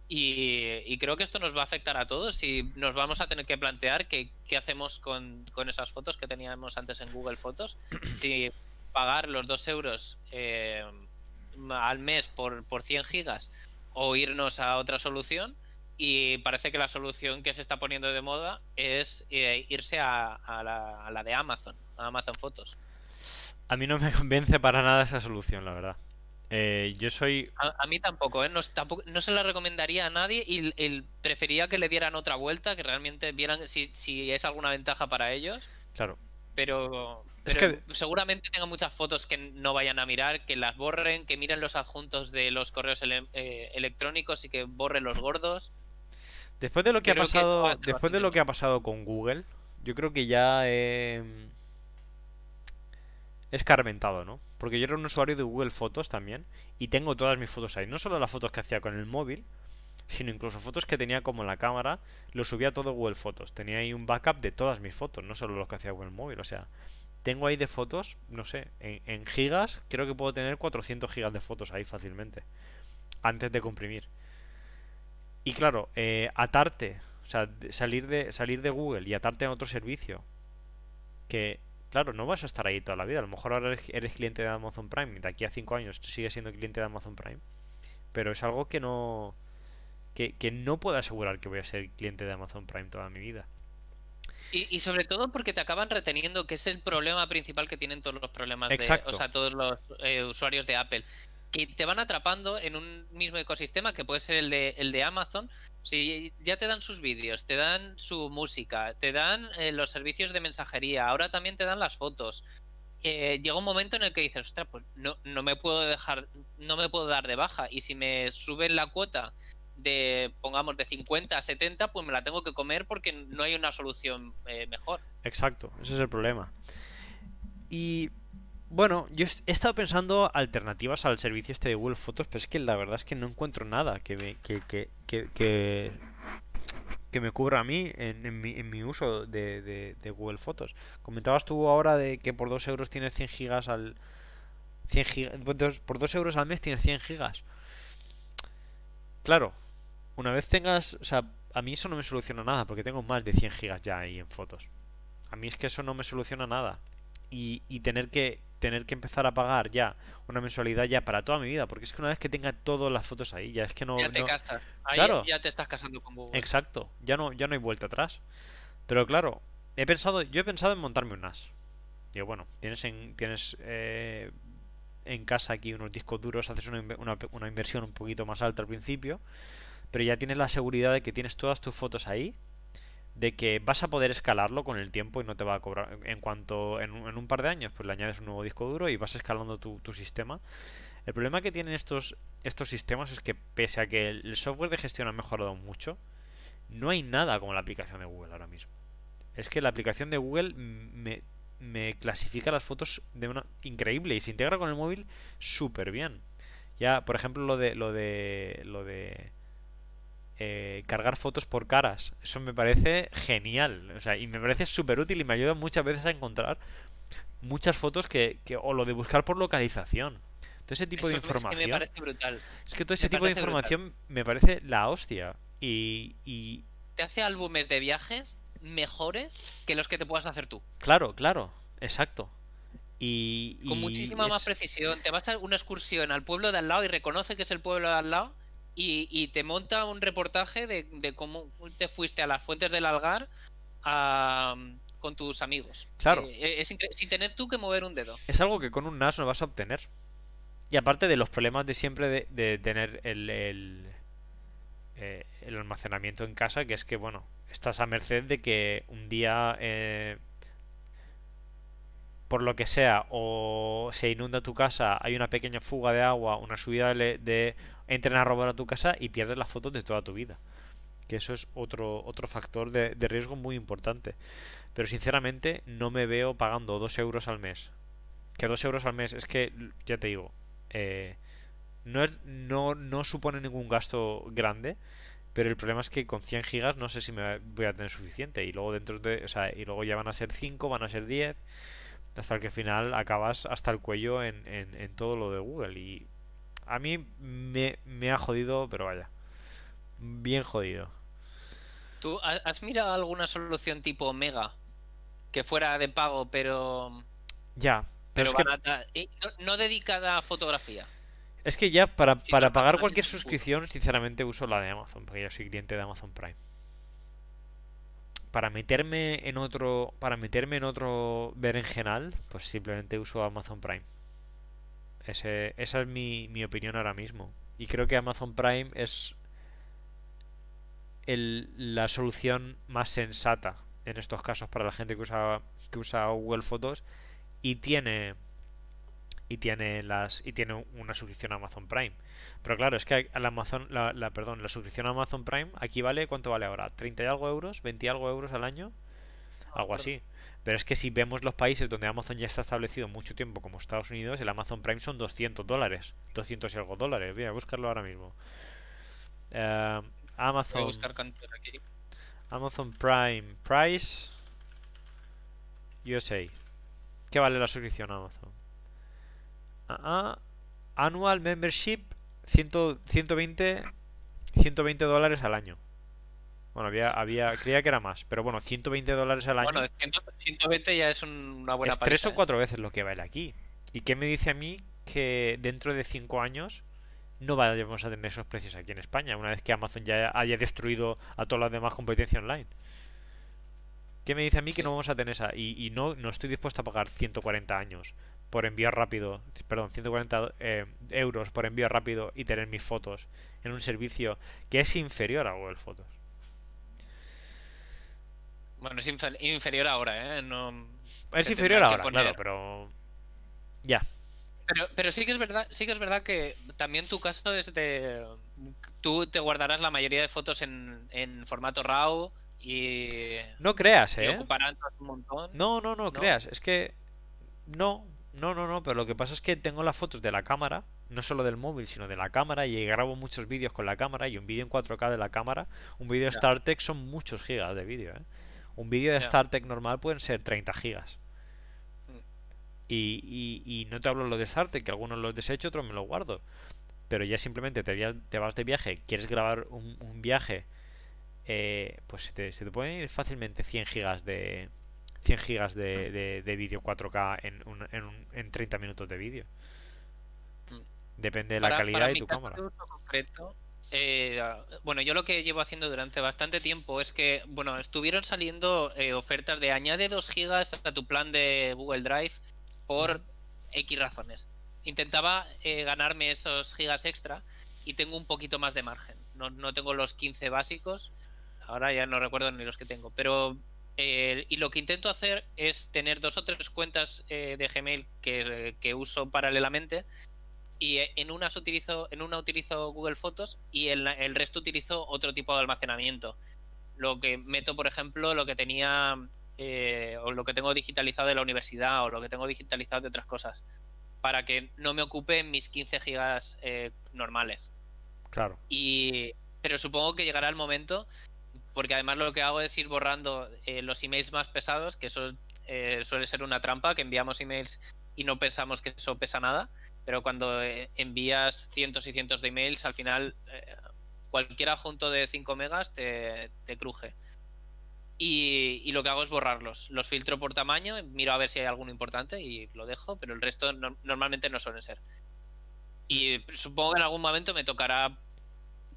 Speaker 2: Y, y creo que esto nos va a afectar a todos y nos vamos a tener que plantear qué, qué hacemos con, con esas fotos que teníamos antes en Google Fotos. Si pagar los 2 euros eh, al mes por, por 100 gigas o irnos a otra solución. Y parece que la solución que se está poniendo de moda es eh, irse a, a la, a la de Amazon, a Amazon Fotos.
Speaker 1: A mí no me convence para nada esa solución, la verdad. Eh, yo soy.
Speaker 2: A, a mí tampoco, ¿eh? no, s- tampoco- no se la recomendaría a nadie y el- prefería que le dieran otra vuelta, que realmente vieran si, si es alguna ventaja para ellos,
Speaker 1: Claro.
Speaker 2: pero,
Speaker 1: Es que-
Speaker 2: seguramente tengan muchas fotos que no vayan a mirar, que las borren, que miren los adjuntos de los correos ele- eh, electrónicos y que borren los gordos.
Speaker 1: Después de lo que ha
Speaker 2: Creo
Speaker 1: pasado. Después de lo que ha pasado con Google, yo creo que ya he escarmentado, ¿no? Porque yo era un usuario de Google Fotos también. Y tengo todas mis fotos ahí. No solo las fotos que hacía con el móvil, sino incluso fotos que tenía como la cámara. Lo subía todo Google Fotos. Tenía ahí un backup de todas mis fotos, no solo los que hacía con el móvil. O sea, tengo ahí de fotos, no sé, en, gigas, creo que puedo tener 400 gigas de fotos ahí fácilmente. Antes de comprimir. Y claro, eh, atarte, o sea, salir de, salir de Google y atarte a otro servicio. Que, claro, no vas a estar ahí toda la vida. A lo mejor ahora eres, eres cliente de Amazon Prime y de aquí a 5 años sigues siendo cliente de Amazon Prime. Pero es algo que no. Que, que no puedo asegurar que voy a ser cliente de Amazon Prime toda mi vida.
Speaker 2: Y, y sobre todo porque te acaban reteniendo, que es el problema principal que tienen todos los problemas de, o sea, todos los eh, usuarios de Apple, que te van atrapando en un mismo ecosistema que puede ser el de, el de Amazon. Si ya te dan sus vídeos, te dan su música, te dan eh, los servicios de mensajería, ahora también te dan las fotos. Eh, llega un momento en el que dices, ostras, pues no, no me puedo dejar, no me puedo dar de baja. Y si me suben la cuota de, pongamos, de 50 a 70, pues me la tengo que comer porque no hay una solución eh, mejor.
Speaker 1: Exacto, ese es el problema. Y bueno, yo he estado pensando alternativas al servicio este de Google Fotos, pero es que la verdad es que no encuentro nada que me, que, que, que, me cubra a mí en, mi, en mi uso de Google Fotos. Comentabas tú ahora de que por 2 euros tienes 100 gigas al... 100 gigas, por 2 euros al mes tienes 100 gigas. Claro, una vez tengas... O sea, a mí eso no me soluciona nada, porque tengo más de 100 gigas ya ahí en fotos. A mí es que eso no me soluciona nada. Y, y tener que tener que empezar a pagar ya una mensualidad ya para toda mi vida, porque es que una vez que tenga todas las fotos ahí, ya es que no,
Speaker 2: ya te
Speaker 1: no-
Speaker 2: casas. Ahí
Speaker 1: Claro.
Speaker 2: ya te estás casando con Google.
Speaker 1: Exacto, ya no, ya no hay vuelta atrás. Pero claro, he pensado, yo he pensado en montarme un NAS. Digo, bueno, tienes en, tienes eh, en casa aquí unos discos duros, haces una, una, una inversión un poquito más alta al principio, pero ya tienes la seguridad de que tienes todas tus fotos ahí, de que vas a poder escalarlo con el tiempo y no te va a cobrar. En cuanto, en un, par de años, pues le añades un nuevo disco duro y vas escalando tu, tu sistema. El problema que tienen estos, estos sistemas es que pese a que el software de gestión ha mejorado mucho, no hay nada como la aplicación de Google ahora mismo. Es que la aplicación de Google me, me clasifica las fotos de una increíble y se integra con el móvil súper bien. Ya, por ejemplo, lo de lo de lo de eh, cargar fotos por caras. Eso me parece genial. O sea, y me parece súper útil y me ayuda muchas veces a encontrar muchas fotos que, que- o lo de buscar por localización. Todo ese tipo de
Speaker 2: Eso es que
Speaker 1: información.
Speaker 2: me parece brutal.
Speaker 1: Es que todo ese
Speaker 2: me
Speaker 1: tipo de
Speaker 2: brutal.
Speaker 1: información me parece la hostia. Y, y
Speaker 2: Te hace álbumes de viajes mejores que los que te puedas hacer tú.
Speaker 1: claro, claro, exacto. Y,
Speaker 2: Con
Speaker 1: y
Speaker 2: muchísima más precisión. Te vas a una excursión al pueblo de al lado y reconoce que es el pueblo de al lado y, y te monta un reportaje de, de cómo te fuiste a las fuentes del Algar a- con tus amigos.
Speaker 1: Claro.
Speaker 2: Eh, es incre- sin tener tú que mover un dedo.
Speaker 1: es algo que con un NAS no vas a obtener. Y aparte de los problemas de siempre de, de tener el, el, eh, el almacenamiento en casa, que es que, bueno, estás a merced de que un día, eh, por lo que sea, o se inunda tu casa, hay una pequeña fuga de agua, una subida de, de entren a robar a tu casa y pierdes las fotos de toda tu vida. Que eso es otro, otro factor de, riesgo muy importante. Pero sinceramente no me veo pagando 2 euros al mes. Que 2 euros al mes es que, ya te digo, eh, no, es- no, no supone ningún gasto grande, pero el problema es que con 100 gigas no sé si me voy a tener suficiente. Y luego dentro de, o sea, y luego ya van a ser 5, van a ser 10, hasta que al final acabas hasta el cuello en, en, en todo lo de Google. Y a mí me, me ha jodido, pero vaya, bien jodido.
Speaker 2: ¿Tú ha- has mirado alguna solución tipo Mega? Que fuera de pago, pero,
Speaker 1: Ya, pero
Speaker 2: pero
Speaker 1: es que
Speaker 2: barata. no, no dedicada a fotografía.
Speaker 1: Es que ya para,
Speaker 2: Sí,
Speaker 1: para
Speaker 2: no,
Speaker 1: pagar cualquier suscripción, sinceramente uso la de Amazon, porque yo soy cliente de Amazon Prime. Para meterme en otro, para meterme en otro berenjenal, pues simplemente uso Amazon Prime. Ese, esa es mi, mi opinión ahora mismo. Y creo que Amazon Prime es el- la solución más sensata en estos casos para la gente que usa, que usa Google Fotos y tiene y tiene las y tiene una suscripción a Amazon Prime. Pero claro, es que la Amazon la, la- perdón, la suscripción a Amazon Prime aquí vale ¿cuánto vale ahora? ¿30 y algo euros? ¿20 y algo euros al año? Algo así. Pero es que si vemos los países donde Amazon ya está establecido mucho tiempo, como Estados Unidos, el Amazon Prime son 200 dólares. 200 y algo dólares. Voy a buscarlo ahora mismo. Eh,
Speaker 2: Voy
Speaker 1: Amazon,
Speaker 2: a buscar cantos aquí.
Speaker 1: Amazon Prime Price USA. ¿Qué vale la suscripción a Amazon? Ah, ah, Annual Membership 100 120 120 dólares al año. Bueno, había, había, creía que era más, pero bueno, 120 dólares al año
Speaker 2: Bueno, 100 120 ya es un- una buena
Speaker 1: es tres o
Speaker 2: ¿eh?
Speaker 1: cuatro veces lo que vale aquí. ¿Y qué me dice a mí que dentro de cinco años no vayamos a tener esos precios aquí en España, una vez que Amazon ya haya destruido a toda la demás competencia online? ¿Qué me dice a mí que no vamos a tener esa? Y, y no, no estoy dispuesto a pagar 140 años por envío rápido, perdón, 140 eh, euros por envío rápido y tener mis fotos en un servicio que es inferior a Google Fotos.
Speaker 2: Bueno, es infer- inferior ahora, ¿eh? No...
Speaker 1: Es
Speaker 2: Se
Speaker 1: inferior ahora,
Speaker 2: poner-
Speaker 1: claro, pero... Ya,
Speaker 2: Pero, pero sí que es verdad, sí que es verdad que también tu caso es de tú te guardarás la mayoría de fotos en, en formato RAW y,
Speaker 1: no creas,
Speaker 2: y
Speaker 1: ¿eh?
Speaker 2: ocuparán un montón.
Speaker 1: No, no, no,
Speaker 2: ¿No?
Speaker 1: creas. Es que. No, no, no, no. Pero lo que pasa es que tengo las fotos de la cámara. No solo del móvil, sino de la cámara. Y grabo muchos vídeos con la cámara. Y un vídeo en 4K de la cámara. Un vídeo. StarTech son muchos gigas de vídeo, ¿eh? Un vídeo de. StarTech normal pueden ser 30 gigas.
Speaker 2: Mm.
Speaker 1: Y, y, y no te hablo lo de StarTech, que algunos los desecho, otros me los guardo. Pero ya simplemente te, via- te vas de viaje, quieres grabar un, un viaje, eh, pues se te, se te pueden ir fácilmente 100 gigas de 100 gigas de, de, de vídeo 4K en, un- en, un- en 30 minutos de vídeo.
Speaker 2: Mm.
Speaker 1: Depende de la calidad de tu cámara.
Speaker 2: concreto, eh, bueno, yo lo que llevo haciendo durante bastante tiempo es que, bueno, estuvieron saliendo eh, ofertas de añade 2 gigas a tu plan de Google Drive por X razones. Intentaba eh, ganarme esos gigas extra y tengo un poquito más de margen. No, no tengo los 15 básicos, ahora ya no recuerdo ni los que tengo, pero eh, y lo que intento hacer es tener dos o tres cuentas eh, de Gmail que, que uso paralelamente y en unas utilizo en una utilizo Google Fotos y en la- el resto utilizo otro tipo de almacenamiento lo que meto por ejemplo lo que tenía eh, o lo que tengo digitalizado de la universidad o lo que tengo digitalizado de otras cosas para que no me ocupen mis 15 gigas eh, normales
Speaker 1: Claro.
Speaker 2: y, pero supongo que llegará el momento, porque además lo que hago es ir borrando eh, los emails más pesados, que eso eh, suele ser una trampa, que enviamos emails y no pensamos que eso pesa nada, pero cuando eh, envías cientos y cientos de emails, al final cualquier adjunto de 5 megas te, cruje. Y, lo que hago es borrarlos. Los filtro por tamaño, miro a ver si hay alguno importante y lo dejo, pero el resto normalmente no suelen ser. Y supongo que en algún momento me tocará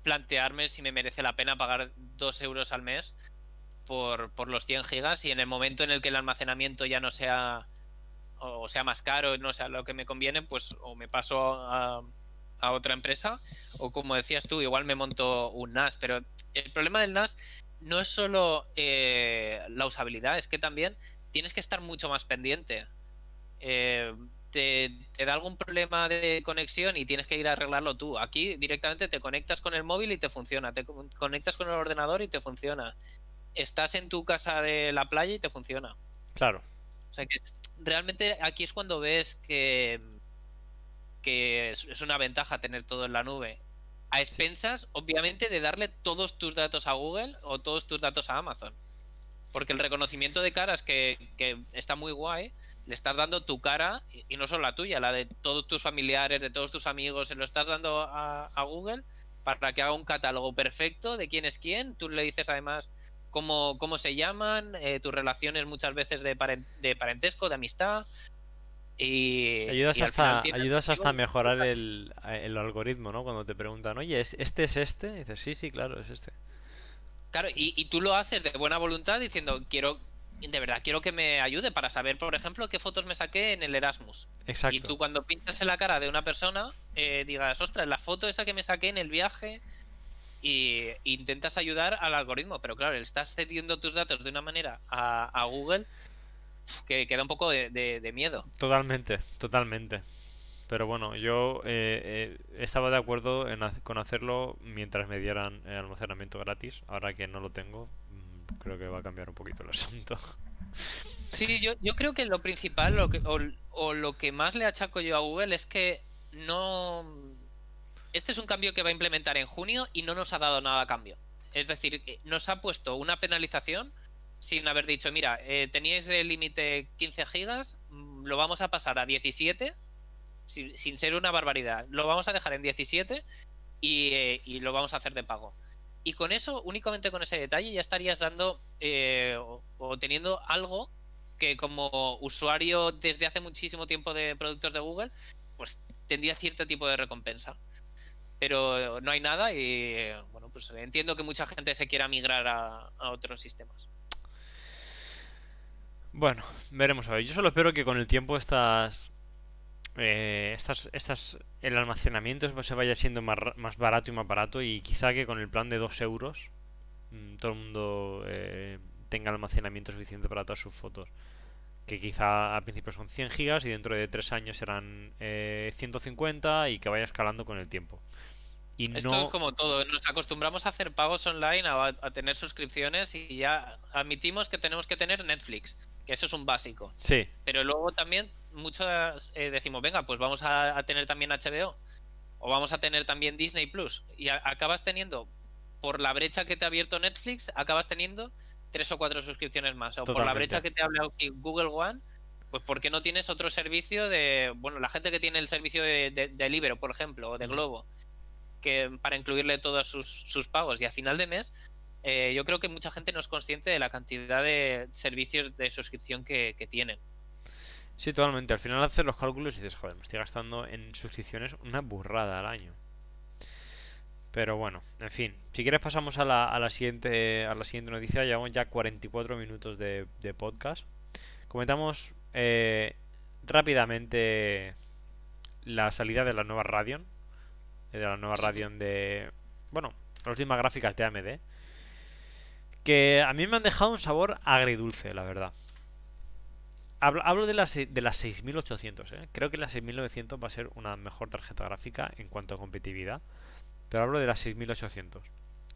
Speaker 2: plantearme si me merece la pena pagar 2 euros al mes por, por, los 100 gigas y en el momento en el que el almacenamiento ya no sea o sea más caro, no sea lo que me conviene, pues o me paso a, otra empresa o como decías tú, igual me monto un NAS, pero el problema del NAS no es solo eh, la usabilidad, es que también tienes que estar mucho más pendiente. Eh, te, da algún problema de conexión y tienes que ir a arreglarlo tú. Aquí directamente te conectas con el móvil y te funciona, te conectas con el ordenador y te funciona. Estás en tu casa de la playa y te funciona.
Speaker 1: Claro.
Speaker 2: O sea que realmente aquí es cuando ves que que es una ventaja tener todo en la nube. A expensas, obviamente, de darle todos tus datos a Google o todos tus datos a Amazon. Porque el reconocimiento de caras que, está muy guay, le estás dando tu cara, y no solo la tuya, la de todos tus familiares, de todos tus amigos, se lo estás dando a, Google para que haga un catálogo perfecto de quién es quién. Tú le dices además cómo, cómo se llaman, eh, tus relaciones muchas veces de, de parentesco, de amistad. Y,
Speaker 1: ayudas hasta, ayudas hasta mejorar el, el, algoritmo, ¿no? Cuando te preguntan, oye, ¿este es este? Y dices, sí, sí, claro, es este.
Speaker 2: Claro, y, y, tú lo haces de buena voluntad diciendo, quiero, de verdad, quiero que me ayude para saber, por ejemplo, qué fotos me saqué en el Erasmus.
Speaker 1: Exacto.
Speaker 2: Y tú cuando pinchas en la cara de una persona, eh, digas, ostras, la foto esa que me saqué en el viaje, y intentas ayudar al algoritmo, pero claro, le estás cediendo tus datos de una manera a, a Google que queda un poco de, miedo.
Speaker 1: Totalmente, totalmente. Pero bueno, yo eh, eh, estaba de acuerdo en con hacerlo mientras me dieran el almacenamiento gratis. Ahora que no lo tengo, mm, creo que va a cambiar un poquito el asunto.
Speaker 2: Sí, yo, yo creo que lo principal lo que, o, lo que más le achaco yo a Google es que no... Este es un cambio que va a implementar en junio y no nos ha dado nada a cambio. Es decir, nos ha puesto una penalización sin haber dicho, mira, eh, teníais de límite 15 gigas, mm, lo vamos a pasar a 17, sin, ser una barbaridad. Lo vamos a dejar en 17 eh, y, lo vamos a hacer de pago. Y con eso, únicamente con ese detalle, ya estarías dando eh, o, teniendo algo que como usuario desde hace muchísimo tiempo de productos de Google, pues tendría cierto tipo de recompensa. Pero no hay nada y bueno, pues entiendo que mucha gente se quiera migrar a otros sistemas.
Speaker 1: Bueno, veremos a ver. Yo solo espero que con el tiempo estas. Eh, estas, estas, el almacenamiento se vaya siendo más, más, barato y más barato y quizá que con el plan de 2 euros mm, todo el mundo eh, tenga almacenamiento suficiente para todas sus fotos que quizá al principio son 100 gigas y dentro de 3 años serán eh, 150 y que vaya escalando con el tiempo
Speaker 2: esto es como todo, nos acostumbramos a hacer pagos online, a, tener suscripciones y ya admitimos que tenemos que tener Netflix, que eso es un básico.
Speaker 1: Sí.
Speaker 2: Pero luego también muchos eh, decimos, venga, pues vamos a, tener también HBO o vamos a tener también Disney Plus y acabas teniendo, por la brecha que te ha abierto Netflix, acabas teniendo tres o cuatro suscripciones más. O por la brecha que te ha abierto Google One, pues ¿por qué no tienes otro servicio de, bueno, la gente que tiene el servicio de, de, Libero, por ejemplo, o de Globo? para incluirle todos sus, pagos. Y a final de mes, eh, yo creo que mucha gente no es consciente de la cantidad de servicios de suscripción que, tienen.
Speaker 1: Sí, totalmente. Al final haces los cálculos y dices, joder, me estoy gastando en suscripciones una burrada al año. Pero bueno, en fin. Si quieres pasamos a la, a la siguiente a la siguiente noticia. Llevamos ya 44 minutos de, podcast. Comentamos eh, rápidamente la salida de la nueva Radeon de la nueva Radeon de... Bueno, las últimas gráficas de AMD. Que a mí me han dejado un sabor agridulce, la verdad. Hablo, de las, de las 6800, ¿eh? Creo que la 6900 va a ser una mejor tarjeta gráfica en cuanto a competitividad. Pero hablo de las 6800.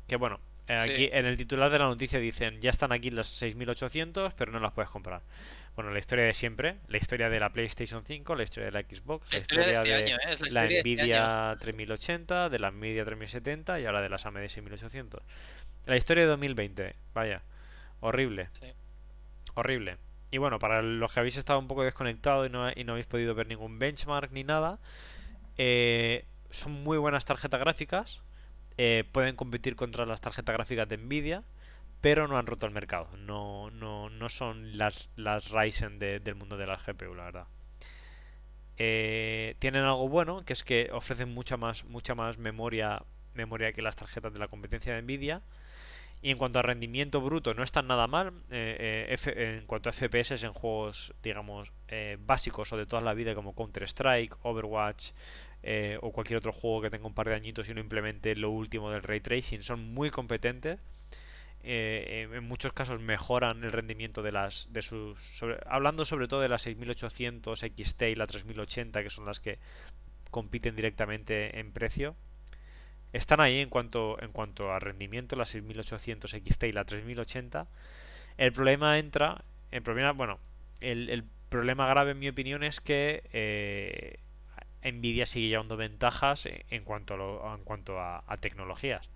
Speaker 1: Que bueno, Eh, aquí en el titular de la noticia dicen, ya están aquí las 6800, pero no las puedes comprar. Bueno, la historia de siempre, la historia de la PlayStation 5, la historia de la Xbox, la, historia, de, este
Speaker 2: año, ¿eh?
Speaker 1: la, Nvidia 3080, de la Nvidia 3070 y ahora de las AMD 6800. La historia de 2020, vaya, horrible. Horrible. Y bueno, para los que habéis estado un poco desconectados y no, y no habéis podido ver ningún benchmark ni nada, eh, son muy buenas tarjetas gráficas. Eh, pueden competir contra las tarjetas gráficas de Nvidia, pero no han roto el mercado. No, no, no son las, las Ryzen del mundo de la GPU, la verdad. Eh, tienen algo bueno, que es que ofrecen mucha más, mucha más memoria, memoria que las tarjetas de la competencia de Nvidia. Y en cuanto a rendimiento bruto, no están nada mal. Eh, eh, en cuanto a FPS en juegos, digamos, básicos o de toda la vida, como Counter-Strike, Overwatch o cualquier otro juego que tenga un par de añitos y no implemente lo último del ray tracing, son muy competentes. Eh, en muchos casos mejoran el rendimiento de las de sus hablando sobre todo de las 6800 XT y la 3080 que son las que compiten directamente en precio están ahí en cuanto en cuanto a rendimiento las 6800 XT y la 3080 el problema entra el problema bueno el, problema grave en mi opinión es que eh, Nvidia sigue llevando ventajas en cuanto a, en cuanto a, a tecnologías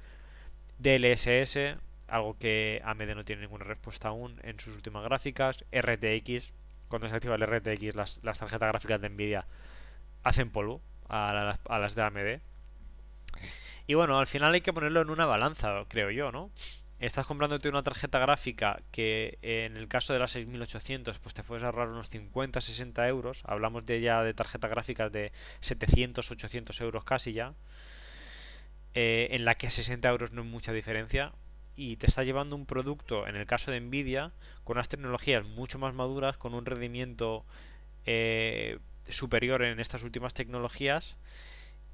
Speaker 1: DLSS algo que AMD no tiene ninguna respuesta aún en sus últimas gráficas. RTX, cuando se activa el RTX, las, tarjetas gráficas de Nvidia hacen polvo a, las de AMD. Y bueno, al final hay que ponerlo en una balanza, creo yo, ¿no? Estás comprándote una tarjeta gráfica que en el caso de las 6800 pues te puedes ahorrar unos 50, 60 euros. Hablamos de ya de tarjetas gráficas de 700, 800 euros casi ya. Eh, en la que 60 euros no es mucha diferencia y te está llevando un producto, en el caso de Nvidia, con unas tecnologías mucho más maduras, con un rendimiento eh, superior en estas últimas tecnologías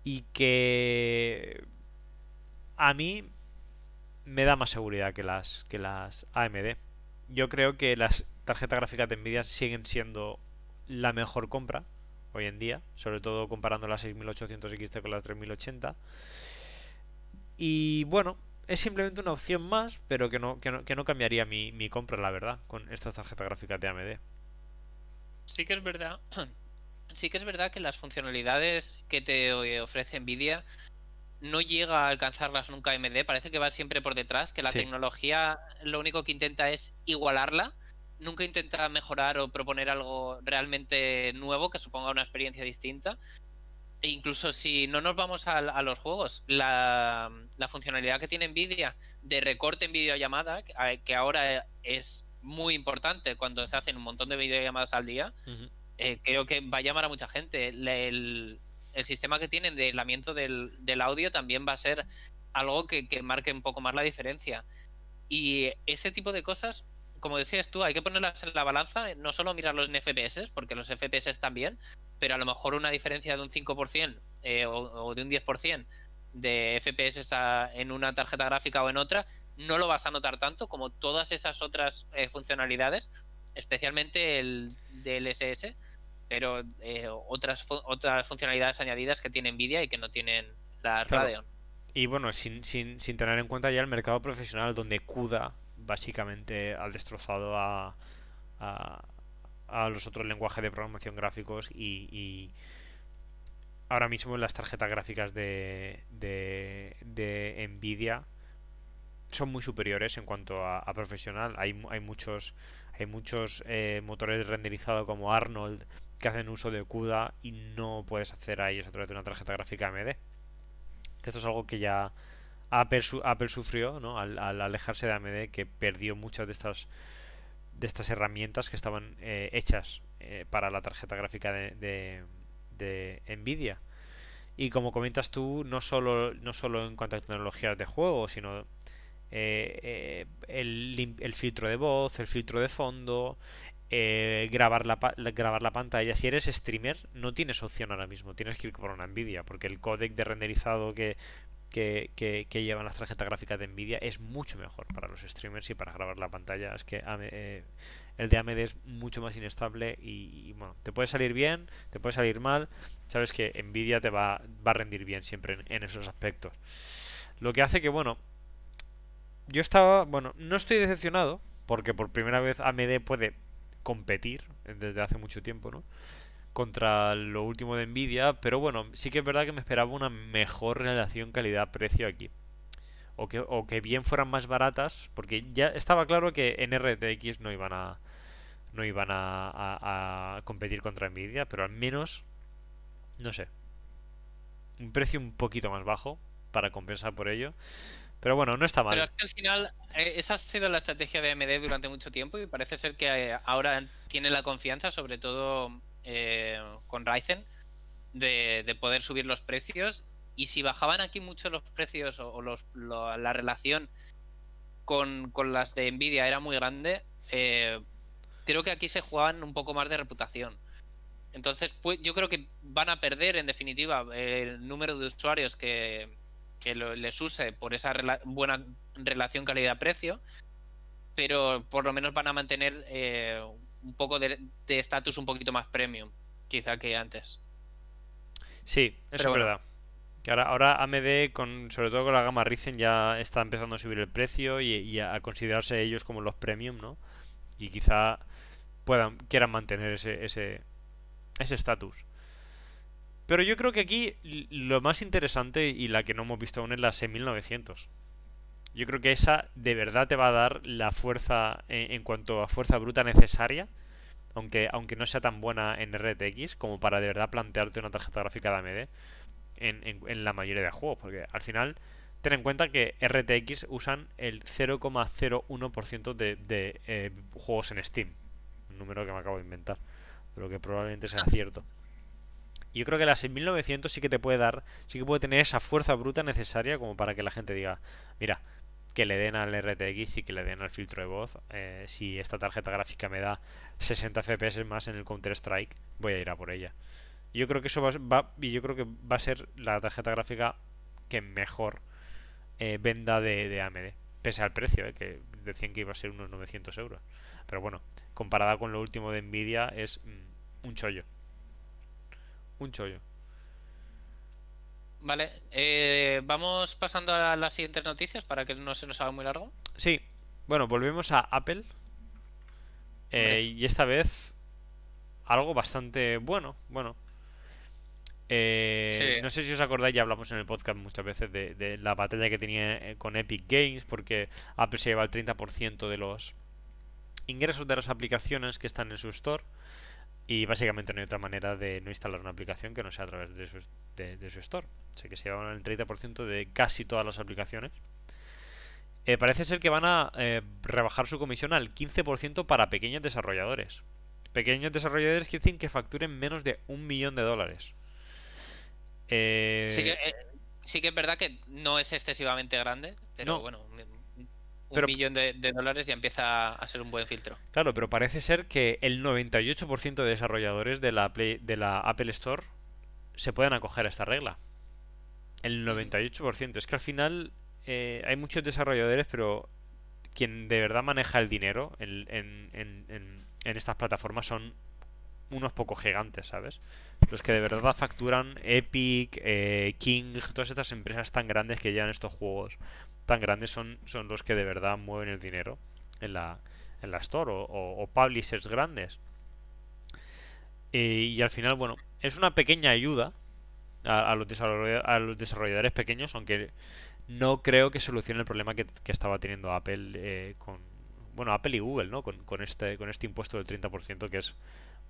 Speaker 1: y que a mí me da más seguridad que las, que las AMD. Yo creo que las tarjetas gráficas de Nvidia siguen siendo la mejor compra hoy en día, sobre todo comparando las 6800 XT con las 3080. Y bueno, es simplemente una opción más, pero que no, que no, cambiaría mi, mi, compra, la verdad, con estas tarjetas gráficas de AMD.
Speaker 2: Sí que es verdad. Sí que es verdad que las funcionalidades que te ofrece Nvidia no llega a alcanzarlas nunca AMD. Parece que va siempre por detrás, que la tecnología lo único que intenta es igualarla. Nunca intenta mejorar o proponer algo realmente nuevo que suponga una experiencia distinta. E incluso si no nos vamos a, los juegos, la, funcionalidad que tiene Nvidia de recorte en videollamada, que ahora es muy importante cuando se hacen un montón de videollamadas al día, eh, creo que va a llamar a mucha gente. El, sistema que tienen de aislamiento del, audio también va a ser algo que, que marque un poco más la diferencia. Y ese tipo de cosas como decías tú, hay que ponerlas en la balanza, no solo mirarlos en FPS, porque los FPS también, pero a lo mejor una diferencia de un 5% eh, o, de un 10% de FPS en una tarjeta gráfica o en otra, no lo vas a notar tanto como todas esas otras eh, funcionalidades, especialmente el DLSS, pero eh, otras, otras funcionalidades añadidas que tiene Nvidia y que no tienen la Radeon.
Speaker 1: Y bueno, sin, sin, sin tener en cuenta ya el mercado profesional donde CUDA básicamente ha destrozado a, a, los otros lenguajes de programación gráficos y, ahora mismo las tarjetas gráficas de, de, Nvidia son muy superiores en cuanto a, profesional. Hay, hay muchos hay muchos eh, motores renderizados como Arnold que hacen uso de CUDA y no puedes hacer a ellos a través de una tarjeta gráfica AMD. Esto es algo que ya Apple, Apple sufrió ¿no? al, alejarse de AMD que perdió muchas de estas de estas herramientas que estaban eh, hechas eh, para la tarjeta gráfica de, de, Nvidia y como comentas tú no solo no solo en cuanto a tecnologías de juego sino eh, el, el, filtro de voz el filtro de fondo grabar la, grabar la pantalla si eres streamer no tienes opción ahora mismo tienes que ir por una Nvidia porque el códec de renderizado que que, llevan las tarjetas gráficas de Nvidia es mucho mejor para los streamers y para grabar la pantalla. Es que eh, el de AMD es mucho más inestable y, bueno, te puede salir bien, te puede salir mal. Sabes que Nvidia te va, va a rendir bien siempre en, esos aspectos. Lo que hace que, bueno, yo estaba, bueno, no estoy decepcionado, porque por primera vez AMD puede competir desde hace mucho tiempo, ¿no? Contra lo último de Nvidia, pero bueno, sí que es verdad que me esperaba una mejor relación calidad-precio aquí. O que, o que bien fueran más baratas, porque ya estaba claro que en RTX no iban a no iban a, a competir contra Nvidia, pero al menos, no sé, un precio un poquito más bajo para compensar por ello. Pero bueno, no está mal.
Speaker 2: Pero es que al final, eh, esa ha sido la estrategia de AMD durante mucho tiempo y parece ser que eh, ahora tiene la confianza, sobre todo eh, con Ryzen, de, poder subir los precios. Y si bajaban aquí mucho los precios o, la relación con, las de Nvidia era muy grande, creo que aquí se juegan un poco más de reputación. Entonces, pues, yo creo que van a perder en definitiva el número de usuarios que, que les use por esa buena relación calidad-precio, pero por lo menos van a mantener eh, un poco de estatus un poquito más premium, quizá que antes.
Speaker 1: Sí, eso es verdad. Que ahora, ahora AMD, con, sobre todo con la gama Ryzen, ya está empezando a subir el precio y, a considerarse ellos como los premium, ¿no? Y quizá puedan quieran mantener ese ese ese estatus. Pero yo creo que aquí lo más interesante y la que no hemos visto aún es la 6900. Yo creo que esa de verdad te va a dar la fuerza en, cuanto a fuerza bruta necesaria, aunque, aunque no sea tan buena en RTX, como para de verdad plantearte una tarjeta gráfica de AMD en, en, la mayoría de juegos. Porque al final, ten en cuenta que RTX usan el 0,01% de, de eh, juegos en Steam. Un número que me acabo de inventar, pero que probablemente sea cierto. Yo creo que la 6900 sí que te puede dar, sí que puede tener esa fuerza bruta necesaria como para que la gente diga, mira, que le den al RTX y que le den al filtro de voz. Eh, si esta tarjeta gráfica me da 60 FPS más en el Counter Strike, voy a ir a por ella. Yo creo que eso va, y yo creo que va a ser la tarjeta gráfica que mejor eh, venda de, de, AMD, pese al precio, eh, que decían que iba a ser unos 900 euros. Pero bueno, comparada con lo último de Nvidia es mm, un chollo un chollo.
Speaker 2: Vale, eh, vamos pasando a las siguientes noticias para que no se nos haga muy largo.
Speaker 1: Sí, bueno, volvemos a Apple. Eh, y esta vez algo bastante bueno. Bueno, eh, no sé si os acordáis, ya hablamos en el podcast muchas veces de, de, la batalla que tenía con Epic Games, porque Apple se lleva el 30% de los ingresos de las aplicaciones que están en su store. Y básicamente no hay otra manera de no instalar una aplicación que no sea a través de su, de, su store. Sé que se llevan el 30% de casi todas las aplicaciones. Eh, parece ser que van a eh, rebajar su comisión al 15% para pequeños desarrolladores. Pequeños desarrolladores que dicen que facturen menos de un millón de dólares.
Speaker 2: Eh, sí, que, sí que es verdad que no es excesivamente grande, pero bueno, un millón de, dólares ya empieza a ser un buen filtro.
Speaker 1: Claro, pero parece ser que el 98% de desarrolladores de la, de la Apple Store se pueden acoger a esta regla. El 98%. Es que al final eh, hay muchos desarrolladores, pero quien de verdad maneja el dinero en, en, en, estas plataformas son unos pocos gigantes, ¿sabes? Los que de verdad facturan Epic, eh, King, todas estas empresas tan grandes que llevan estos juegos tan grandes son, son los que de verdad mueven el dinero en la, en store o, publishers grandes. Y, al final, bueno, es una pequeña ayuda a, los, a los desarrolladores pequeños, aunque no creo que solucione el problema que, estaba teniendo Apple eh, con, bueno, Apple y Google, ¿no? Con, con, este, con este impuesto del 30% que es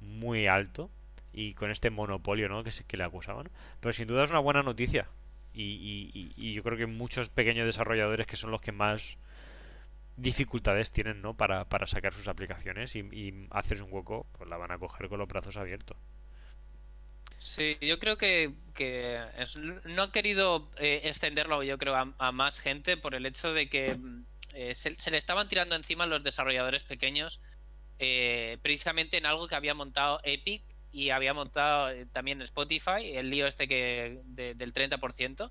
Speaker 1: muy alto y con este monopolio, ¿no? Que, que le acusaban. Pero sin duda es una buena noticia y, yo creo que muchos pequeños desarrolladores que son los que más dificultades tienen ¿no? para, para sacar sus aplicaciones y, hacerse un hueco, pues la van a coger con los brazos abiertos.
Speaker 2: Sí, yo creo que, no han querido eh, extenderlo, yo creo, a, más gente por el hecho de que eh, se, le estaban tirando encima los desarrolladores pequeños eh, precisamente en algo que había montado Epic y había montado eh, también Spotify, el lío este que del 30%,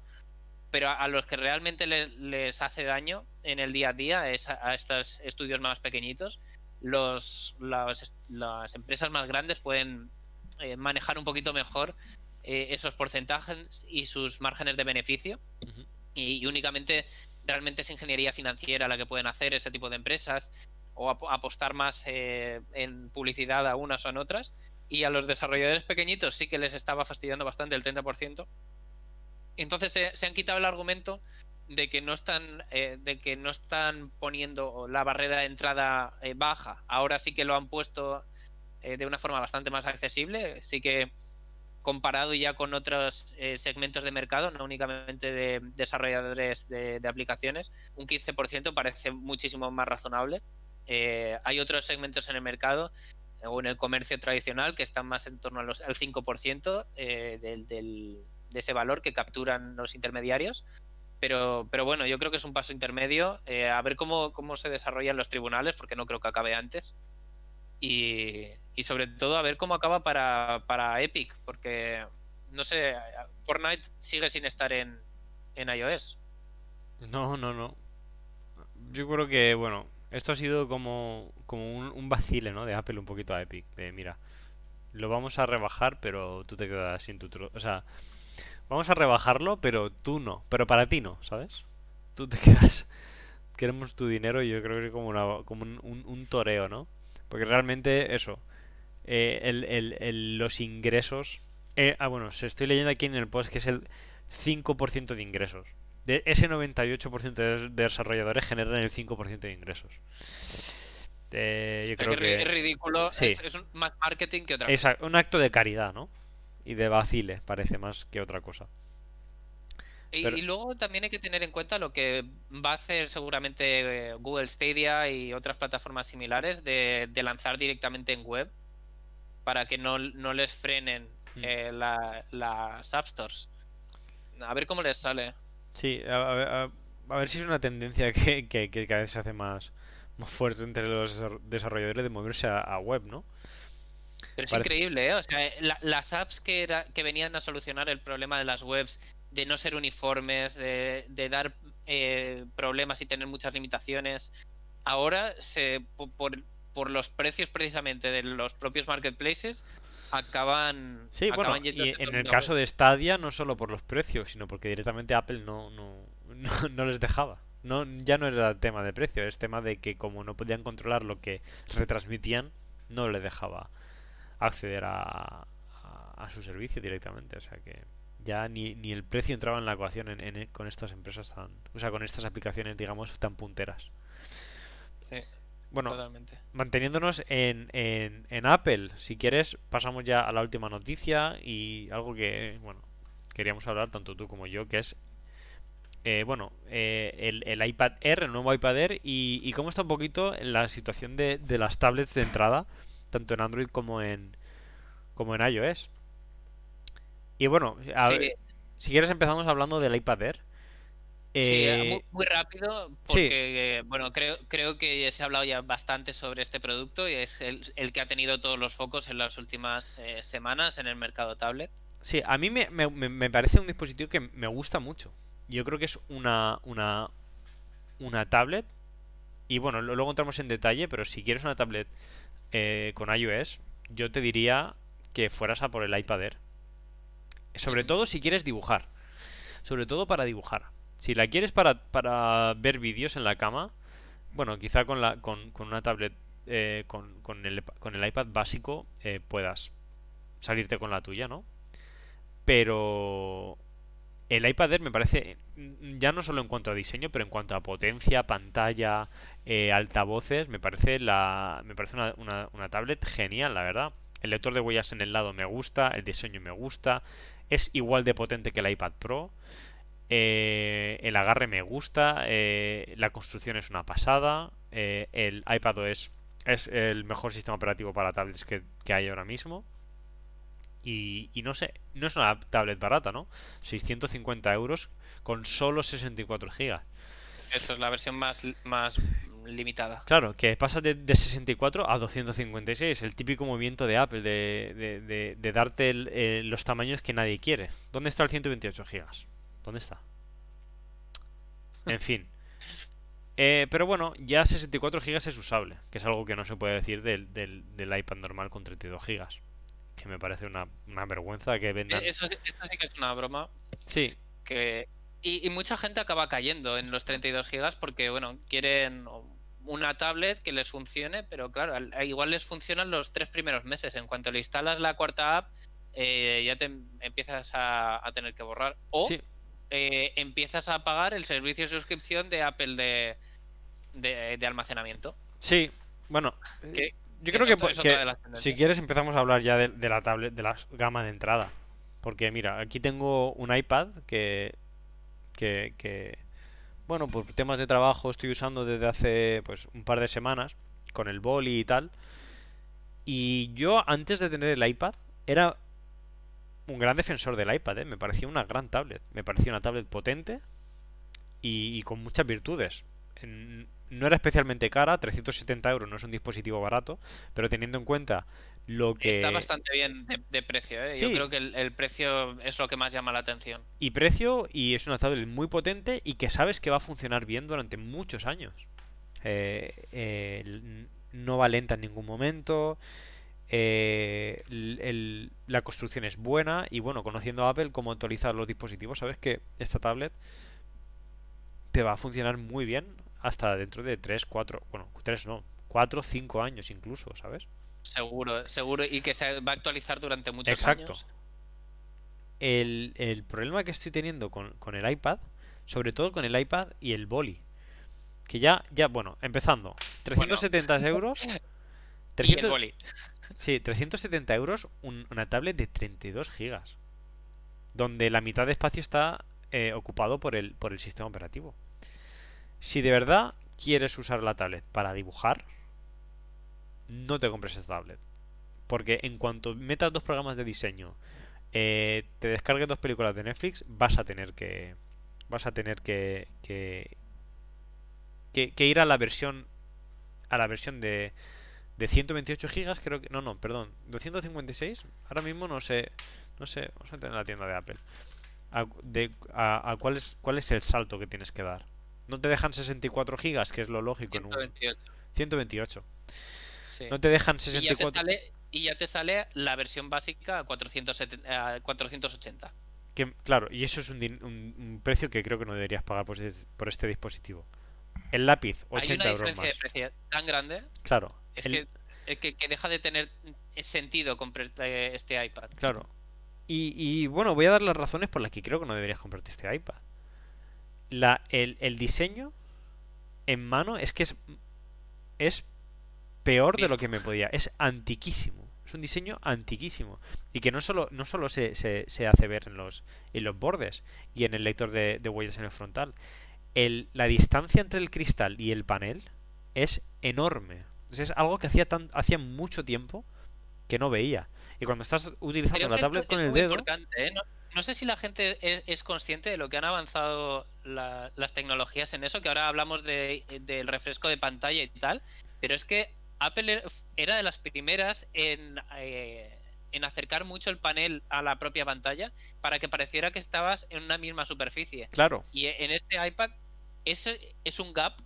Speaker 2: pero a, los que realmente les, hace daño en el día a día es a, estos estudios más pequeñitos. Los, las, empresas más grandes pueden eh, manejar un poquito mejor eh, esos porcentajes y sus márgenes de beneficio y, únicamente realmente es ingeniería financiera la que pueden hacer ese tipo de empresas o apostar más eh, en publicidad a unas o en otras. Y a los desarrolladores pequeñitos sí que les estaba fastidiando bastante el 30%. Entonces se, han quitado el argumento de que no están eh, de que no están poniendo la barrera de entrada eh, baja. Ahora sí que lo han puesto de una forma bastante más accesible. Sí que comparado ya con otros eh, segmentos de mercado, no únicamente de desarrolladores de, aplicaciones, un 15% parece muchísimo más razonable. Eh, hay otros segmentos en el mercado o en el comercio tradicional que están más en torno al 5% eh, del, de ese valor que capturan los intermediarios. Pero, pero bueno, yo creo que es un paso intermedio. a ver cómo, cómo se desarrollan los tribunales, porque no creo que acabe antes. Y, y sobre todo a ver cómo acaba para, para Epic, porque no sé, Fortnite sigue sin estar en, en iOS.
Speaker 1: No, no, no. Yo creo que, bueno, esto ha sido como, como un, un vacile, ¿no? De Apple un poquito a Epic. De, mira, lo vamos a rebajar, pero tú te quedas sin tu... O sea, vamos a rebajarlo, pero tú no. Pero para ti no, ¿sabes? Tú te quedas... Queremos tu dinero y yo creo que es como, una, como un, un, toreo, ¿no? Porque realmente eso, eh, el, los ingresos. Eh, ah, bueno, se estoy leyendo aquí en el post que es el 5% de ingresos. De ese 98% de desarrolladores generan el 5% de ingresos.
Speaker 2: Eh, yo creo que, es ridículo. Es, más marketing que otra cosa.
Speaker 1: Exacto, un acto de caridad, ¿no? Y de vacile, parece más que otra cosa.
Speaker 2: Y, luego también hay que tener en cuenta lo que va a hacer seguramente Google Stadia y otras plataformas similares de, de lanzar directamente en web para que no, les frenen mm. eh, las App Stores. A ver cómo les sale.
Speaker 1: Sí, a, ver si es una tendencia que, cada vez se hace más, más fuerte entre los desarrolladores de moverse a, web, ¿no?
Speaker 2: Pero es increíble, ¿eh? O sea, las apps que, era, que venían a solucionar el problema de las webs, de no ser uniformes, de, dar eh, problemas y tener muchas limitaciones, ahora se, por, por los precios precisamente de los propios marketplaces acaban
Speaker 1: sí bueno y en el caso de Stadia no solo por los precios sino porque directamente Apple no no, no, les dejaba. No ya no era tema de precio es tema de que como no podían controlar lo que retransmitían no le dejaba acceder a, a, su servicio directamente. O sea que ya ni, ni el precio entraba en la ecuación en, con estas empresas tan o sea con estas aplicaciones digamos tan punteras.
Speaker 2: Sí bueno,
Speaker 1: manteniéndonos en, en, Apple, si quieres, pasamos ya a la última noticia y algo que, bueno, queríamos hablar tanto tú como yo, que es, eh, bueno, eh, el, el, iPad Air, el nuevo iPad Air, y, cómo está un poquito la situación de, de, las tablets de entrada, tanto en Android como en, como en iOS. Y bueno, si quieres empezamos hablando del iPad Air.
Speaker 2: Sí, eh, muy, rápido, porque bueno, creo, creo que se ha hablado ya bastante sobre este producto y es el, que ha tenido todos los focos en las últimas eh, semanas en el mercado tablet.
Speaker 1: Sí, a mí me, me, parece un dispositivo que me gusta mucho. Yo creo que es una, una, una tablet. Y bueno, luego entramos en detalle, pero si quieres una tablet eh, con iOS, yo te diría que fueras a por el iPad Air. Sobre todo si quieres dibujar. Sobre todo para dibujar si la quieres para, para ver vídeos en la cama, bueno, quizá con, la, con, con una tablet, eh, con, con, el, con el iPad básico eh, puedas salirte con la tuya, ¿no? Pero el iPad Air me parece, ya no solo en cuanto a diseño, pero en cuanto a potencia, pantalla, eh, altavoces, me parece, la, me parece una, una, una tablet genial, la verdad. El lector de huellas en el lado me gusta, el diseño me gusta, es igual de potente que el iPad Pro. Eh, el agarre me gusta, eh, la construcción es una pasada, eh, el iPad es, es el mejor sistema operativo para tablets que, hay ahora mismo. Y, no sé, no es una tablet barata, ¿no? 650 euros con solo 64 gigas.
Speaker 2: Eso es la versión más, más limitada.
Speaker 1: Claro, que pasa de, 64 a 256, el típico movimiento de Apple de, de, darte los tamaños que nadie quiere. ¿Dónde está el 128 gigas? ¿Dónde está? En fin. Eh, pero bueno, ya 64 GB es usable, que es algo que no se puede decir del, del, iPad normal con 32 GB. Que me parece una, vergüenza que vendan.
Speaker 2: Eso, esto sí que es una broma.
Speaker 1: Sí.
Speaker 2: Que Y, y mucha gente acaba cayendo en los 32 gigas porque, bueno, quieren una tablet que les funcione, pero claro, al- igual les funcionan los tres primeros meses. En cuanto le instalas la cuarta app, eh, ya te em- empiezas a, a tener que borrar. O
Speaker 1: Sí,
Speaker 2: eh, empiezas a pagar el servicio de suscripción de Apple de, de, de almacenamiento.
Speaker 1: sí, bueno,
Speaker 2: Que-
Speaker 1: eh, yo
Speaker 2: que
Speaker 1: creo que,
Speaker 2: otra-
Speaker 1: si quieres empezamos a hablar ya de, de la tablet, de la gama de entrada. Porque mira, aquí tengo un iPad que, que, que, bueno, por temas de trabajo estoy usando desde hace pues un par de semanas con el boli y tal. Y yo antes de tener el iPad era un gran defensor del iPad, ¿eh? Me parecía una gran tablet. Me parecía una tablet potente y, y con muchas virtudes. En- no era especialmente cara, 370 euros no es un dispositivo barato, pero teniendo en cuenta lo que...
Speaker 2: Está bastante bien de, de precio, ¿eh? Yo creo que el, el precio es lo que más llama la atención.
Speaker 1: y precio y es una tablet muy potente y que sabes que va a funcionar bien durante muchos años. Eh, eh, no va lenta en ningún momento. Eh, el- el- la construcción es buena y bueno, conociendo a Apple cómo actualizar los dispositivos, sabes que esta tablet te va a funcionar muy bien hasta dentro de 3, 4, bueno, 3 no, 4, 5 años incluso, ¿sabes?
Speaker 2: Seguro, seguro. Y que se va a actualizar durante muchos
Speaker 1: Exacto.
Speaker 2: años.
Speaker 1: el, el problema que estoy teniendo con, con el iPad, sobre todo con el iPad y el boli, que ya, ya, bueno, empezando, 370 euros,
Speaker 2: Y el
Speaker 1: 300
Speaker 2: boli.
Speaker 1: Sí, 370 euros, un- una tablet de 32 gigas, donde la mitad de espacio está eh, ocupado por el, por el sistema operativo. Si de verdad quieres usar la tablet para dibujar, no te compres esta tablet. Porque en cuanto metas dos programas de diseño, eh, te descargues dos películas de Netflix, vas a tener que. Vas a tener que. que, que- que ir a la versión. A la versión de. De 128 gigas, creo que. No, no, perdón. 256. Ahora mismo no sé. No sé. Vamos a meter en la tienda de Apple. A, de, a, a cuál, es, cuál es el salto que tienes que dar. No te dejan 64 gigas, que es lo lógico en un.
Speaker 2: 128.
Speaker 1: 128.
Speaker 2: sí.
Speaker 1: No te dejan
Speaker 2: Y ya te
Speaker 1: 64.
Speaker 2: sale, y ya te sale la versión básica a 470 a 480.
Speaker 1: Que, claro, y eso es un, un- un precio que creo que no deberías pagar por, por este dispositivo. El lápiz,
Speaker 2: Hay
Speaker 1: 80
Speaker 2: una
Speaker 1: euros
Speaker 2: diferencia de
Speaker 1: más.
Speaker 2: precio tan grande
Speaker 1: Claro,
Speaker 2: es
Speaker 1: el-
Speaker 2: que, es que, que deja de tener sentido comprarte este iPad.
Speaker 1: claro. Y, y, bueno, voy a dar las razones por las que creo que no deberías comprarte este iPad. La, el, el diseño en mano es que es, es peor de lo que me podía. Es antiquísimo. Es un diseño antiquísimo. Y que no solo, no solo se, se- se hace ver en los, en los bordes y en el lector de, de huellas en el frontal. El, la distancia entre el cristal y el panel es enorme. Es algo que hacía, tan, hacía mucho tiempo que no veía. Y cuando estás utilizando
Speaker 2: Creo
Speaker 1: la tablet con
Speaker 2: es
Speaker 1: el
Speaker 2: muy
Speaker 1: dedo,
Speaker 2: importante, ¿eh? No, no sé si la gente es, es consciente de lo que han avanzado la- las tecnologías en eso, que ahora hablamos de- del refresco de pantalla y tal, pero es que Apple er- era de las primeras en, eh, en acercar mucho el panel a la propia pantalla para que pareciera que estabas en una misma superficie.
Speaker 1: claro,
Speaker 2: Y en este iPad ese es un gap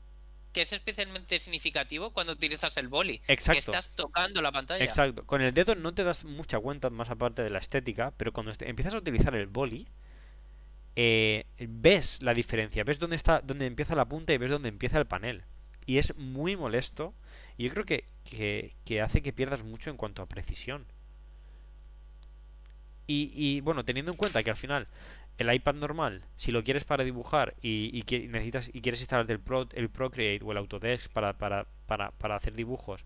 Speaker 2: que es especialmente significativo cuando utilizas el boli, que
Speaker 1: exacto.
Speaker 2: estás tocando la pantalla.
Speaker 1: Exacto. Con el dedo no te das mucha cuenta más aparte de la estética, pero cuando empiezas a utilizar el boli, eh, ves la diferencia, ves dónde está, dónde empieza la punta y ves dónde empieza el panel. Y es muy molesto. Y yo creo que, que, que hace que pierdas mucho en cuanto a precisión. Y, y, bueno, teniendo en cuenta que al final el iPad normal, si lo quieres para dibujar y, y necesitas y quieres instalarte el, Pro, el Procreate o el Autodesk para, para, para, para hacer dibujos,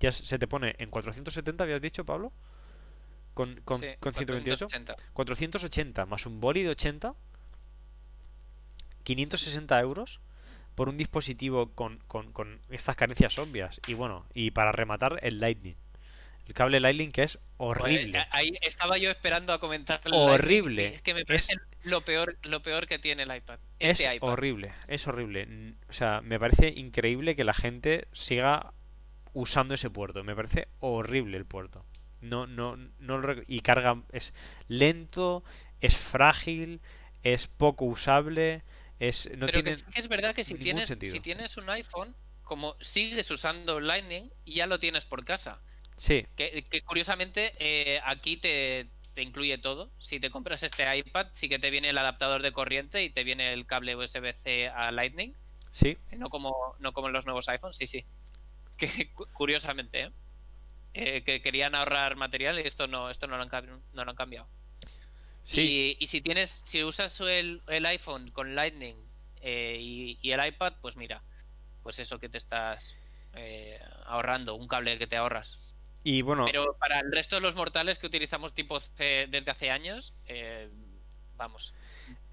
Speaker 1: ya se te pone en 470, habías dicho, Pablo? Con, con,
Speaker 2: Sí,
Speaker 1: con 128.
Speaker 2: 480.
Speaker 1: 480 más un boli de 80. 560 euros por un dispositivo con, con, con estas carencias obvias. Y bueno, y para rematar, el Lightning. El cable Lightning que es horrible.
Speaker 2: Joder, ahí estaba yo esperando a comentar.
Speaker 1: Horrible.
Speaker 2: Lightning, Es que me
Speaker 1: Es-
Speaker 2: parece lo peor, lo peor que tiene el iPad.
Speaker 1: Es
Speaker 2: Este iPad.
Speaker 1: horrible, es horrible. O sea, me parece increíble que la gente siga usando ese puerto. Me parece horrible el puerto. No, no, no lo y carga es lento, es frágil, es poco usable, es no
Speaker 2: Pero
Speaker 1: tiene
Speaker 2: que es verdad que si tienes,
Speaker 1: sentido.
Speaker 2: si tienes un iPhone, como sigues usando Lightning, ya lo tienes por casa.
Speaker 1: Sí,
Speaker 2: Que, que curiosamente eh, aquí te, te incluye todo. Si te compras este iPad, sí que te viene el adaptador de corriente y te viene el cable USB-C a Lightning.
Speaker 1: Sí.
Speaker 2: No como, no como en los nuevos iPhones, sí, sí. Que curiosamente, ¿eh? ¿eh? que querían ahorrar material y esto no, esto no lo han, no lo han cambiado. Sí. Y, si tienes, si usas el, el iPhone con Lightning eh, y, y, el iPad, pues mira, pues eso que te estás eh, ahorrando, un cable que te ahorras.
Speaker 1: Y bueno.
Speaker 2: Pero para el resto de los mortales que utilizamos tipo C desde hace años, eh, vamos.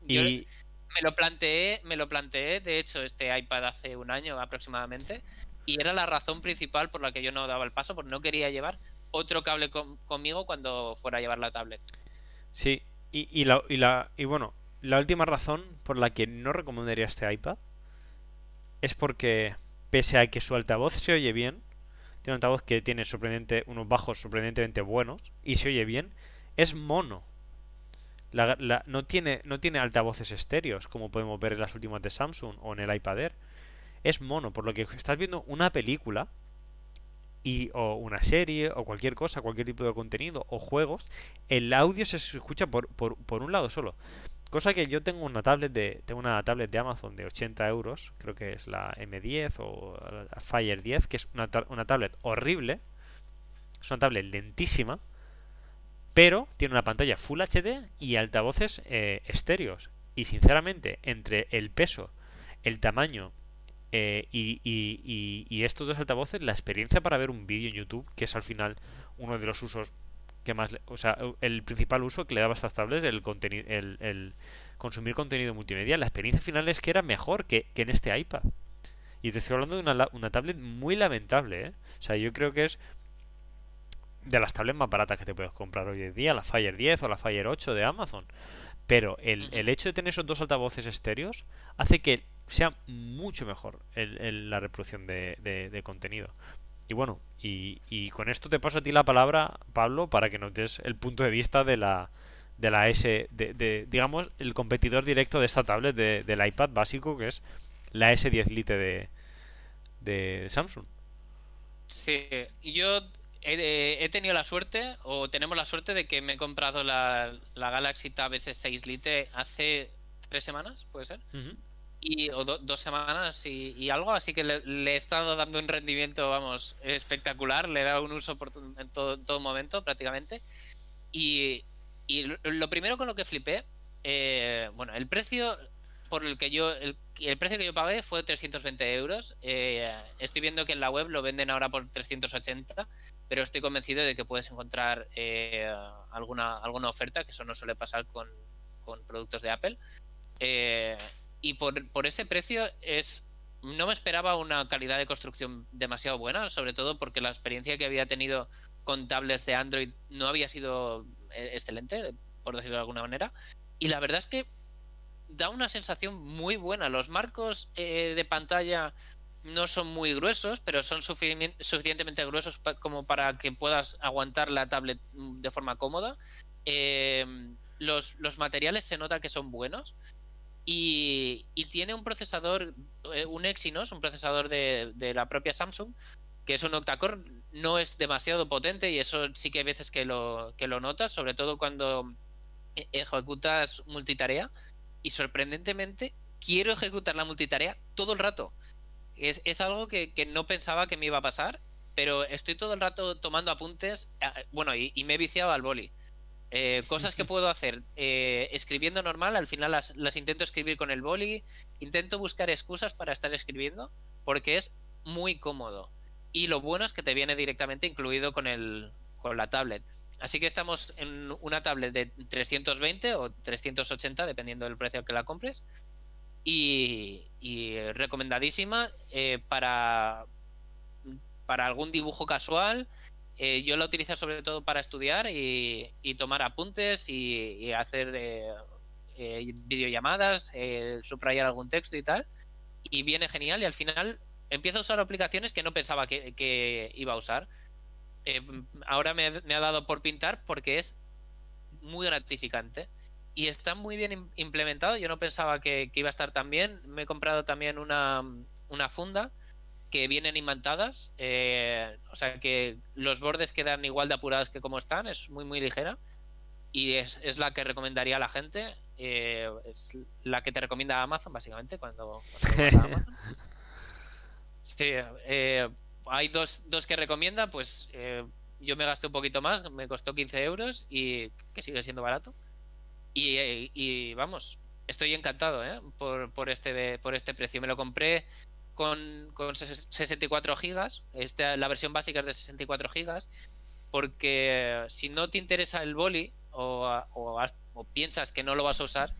Speaker 2: Y... me lo planteé, me lo planteé, de hecho, este iPad hace un año aproximadamente, y era la razón principal por la que yo no daba el paso, porque no quería llevar otro cable conmigo cuando fuera a llevar la tablet.
Speaker 1: Sí, y, y, la, y, la, y bueno, la última razón por la que no recomendaría este iPad es porque, pese a que su altavoz se oye bien, tiene un altavoz que tiene sorprendente, unos bajos sorprendentemente buenos y se oye bien. Es mono. no, tiene, no tiene altavoces estéreos, como podemos ver en las últimas de Samsung o en el iPad Air. Es mono, por lo que estás viendo una película y, o una serie o cualquier cosa, cualquier tipo de contenido o juegos, el audio se escucha por, por, por un lado solo. Cosa que yo tengo una tablet de tengo una tablet de Amazon de 80 euros, creo que es la M10 o la Fire 10, que es una, una tablet horrible. Es una tablet lentísima, pero tiene una pantalla Full HD y altavoces eh, estéreos. Y sinceramente, entre el peso, el tamaño eh, y, y, y, estos dos altavoces, la experiencia para ver un vídeo en YouTube, que es al final uno de los usos que más, o sea, el principal uso que le daba a estas tablets, el, contenido, el, consumir contenido multimedia, la experiencia final es que era mejor que, en este iPad. Y te estoy hablando de una, una tablet muy lamentable, ¿eh? O sea, yo creo que es de las tablets más baratas que te puedes comprar hoy en día, la Fire 10 o la Fire 8 de Amazon. Pero el, el hecho de tener esos dos altavoces estéreos hace que sea mucho mejor el, la reproducción de, de, contenido. Y bueno, y, y, con esto te paso a ti la palabra, Pablo, para que nos des el punto de vista de la, de la S, de, digamos, el competidor directo de esta tablet de, del iPad básico, que es la S10 Lite de, de Samsung.
Speaker 2: Sí, yo he, he, tenido la suerte, o tenemos la suerte, de que me he comprado la, la Galaxy Tab S6 Lite hace tres semanas, ¿puede ser? Y, o dos semanas y, algo, así que le, he estado dando un rendimiento, vamos, espectacular, le he dado un uso por, en todo, todo momento prácticamente. Y, y, lo primero con lo que flipé, eh, bueno, el precio por el que yo, el, el, precio que yo pagué fue 320 euros. Eh, estoy viendo que en la web lo venden ahora por 380, pero estoy convencido de que puedes encontrar eh, alguna, alguna oferta, que eso no suele pasar con, con productos de Apple. Eh, y por, por ese precio es no me esperaba una calidad de construcción demasiado buena, sobre todo porque la experiencia que había tenido con tablets de Android no había sido eh, excelente, por decirlo de alguna manera. Y la verdad es que da una sensación muy buena. Los marcos eh, de pantalla no son muy gruesos, pero son suficientemente gruesos como para que puedas aguantar la tablet mm, de forma cómoda. Eh, los, los materiales se nota que son buenos. Y, tiene un procesador, eh, un Exynos, un procesador de, la propia Samsung, que es un octa-core, no es demasiado potente y eso sí que hay veces que lo, que lo notas, sobre todo cuando e, ejecutas multitarea. Y sorprendentemente, quiero ejecutar la multitarea todo el rato. Es, es algo que, que, no pensaba que me iba a pasar, pero estoy todo el rato tomando apuntes. Bueno, y, y me he viciado al boli. Eh, cosas que puedo hacer eh, escribiendo normal, al final las, intento escribir con el boli, intento buscar excusas para estar escribiendo, porque es muy cómodo. Y lo bueno es que te viene directamente incluido con, el, con la tablet. Así que estamos en una tablet de 320 o 380, dependiendo del precio que la compres. Y, recomendadísima eh, para, para algún dibujo casual eh, yo la utilizo sobre todo para estudiar y, tomar apuntes y, hacer eh, eh, videollamadas, subrayar algún texto y tal. Y viene genial y al final empiezo a usar aplicaciones que no pensaba que, iba a usar. ahora me, ha dado por pintar porque es muy gratificante y está muy bien implementado. Yo no pensaba que, iba a estar tan bien. Me he comprado también una, una funda que vienen imantadas, eh, o sea que los bordes quedan igual de apurados que como están, es muy muy ligera y es, es la que recomendaría a la gente. eh, es la que te recomienda Amazon, básicamente, cuando, cuando vas a Amazon. Sí, eh, hay dos, dos que recomienda, pues yo me gasté un poquito más, me costó 15 euros y que sigue siendo barato. Y, eh, y, vamos, estoy encantado ¿eh? por, por, este, por este precio. Me lo compré con, con 64 gigas, esta, la versión básica es de 64 gigas, porque si no te interesa el boli o, o, piensas que no lo vas a usar,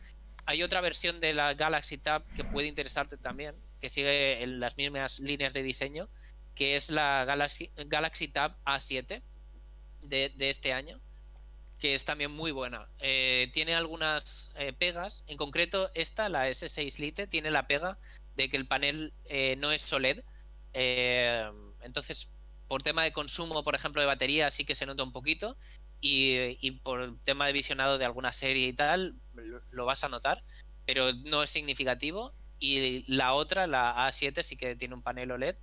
Speaker 2: hay otra versión de la Galaxy Tab que puede interesarte también, que sigue en las mismas líneas de diseño, que es la Galaxy, Galaxy Tab A7 de, de, este año, que es también muy buena. Eh, tiene algunas eh, pegas, en concreto esta, la S6 Lite, tiene la pega de que el panel eh, no es OLED. eh, entonces, por tema de consumo, por ejemplo, de batería, sí que se nota un poquito. Y, y por tema de visionado de alguna serie y tal, lo, vas a notar, pero no es significativo y la otra, la A7, sí que tiene un panel OLED.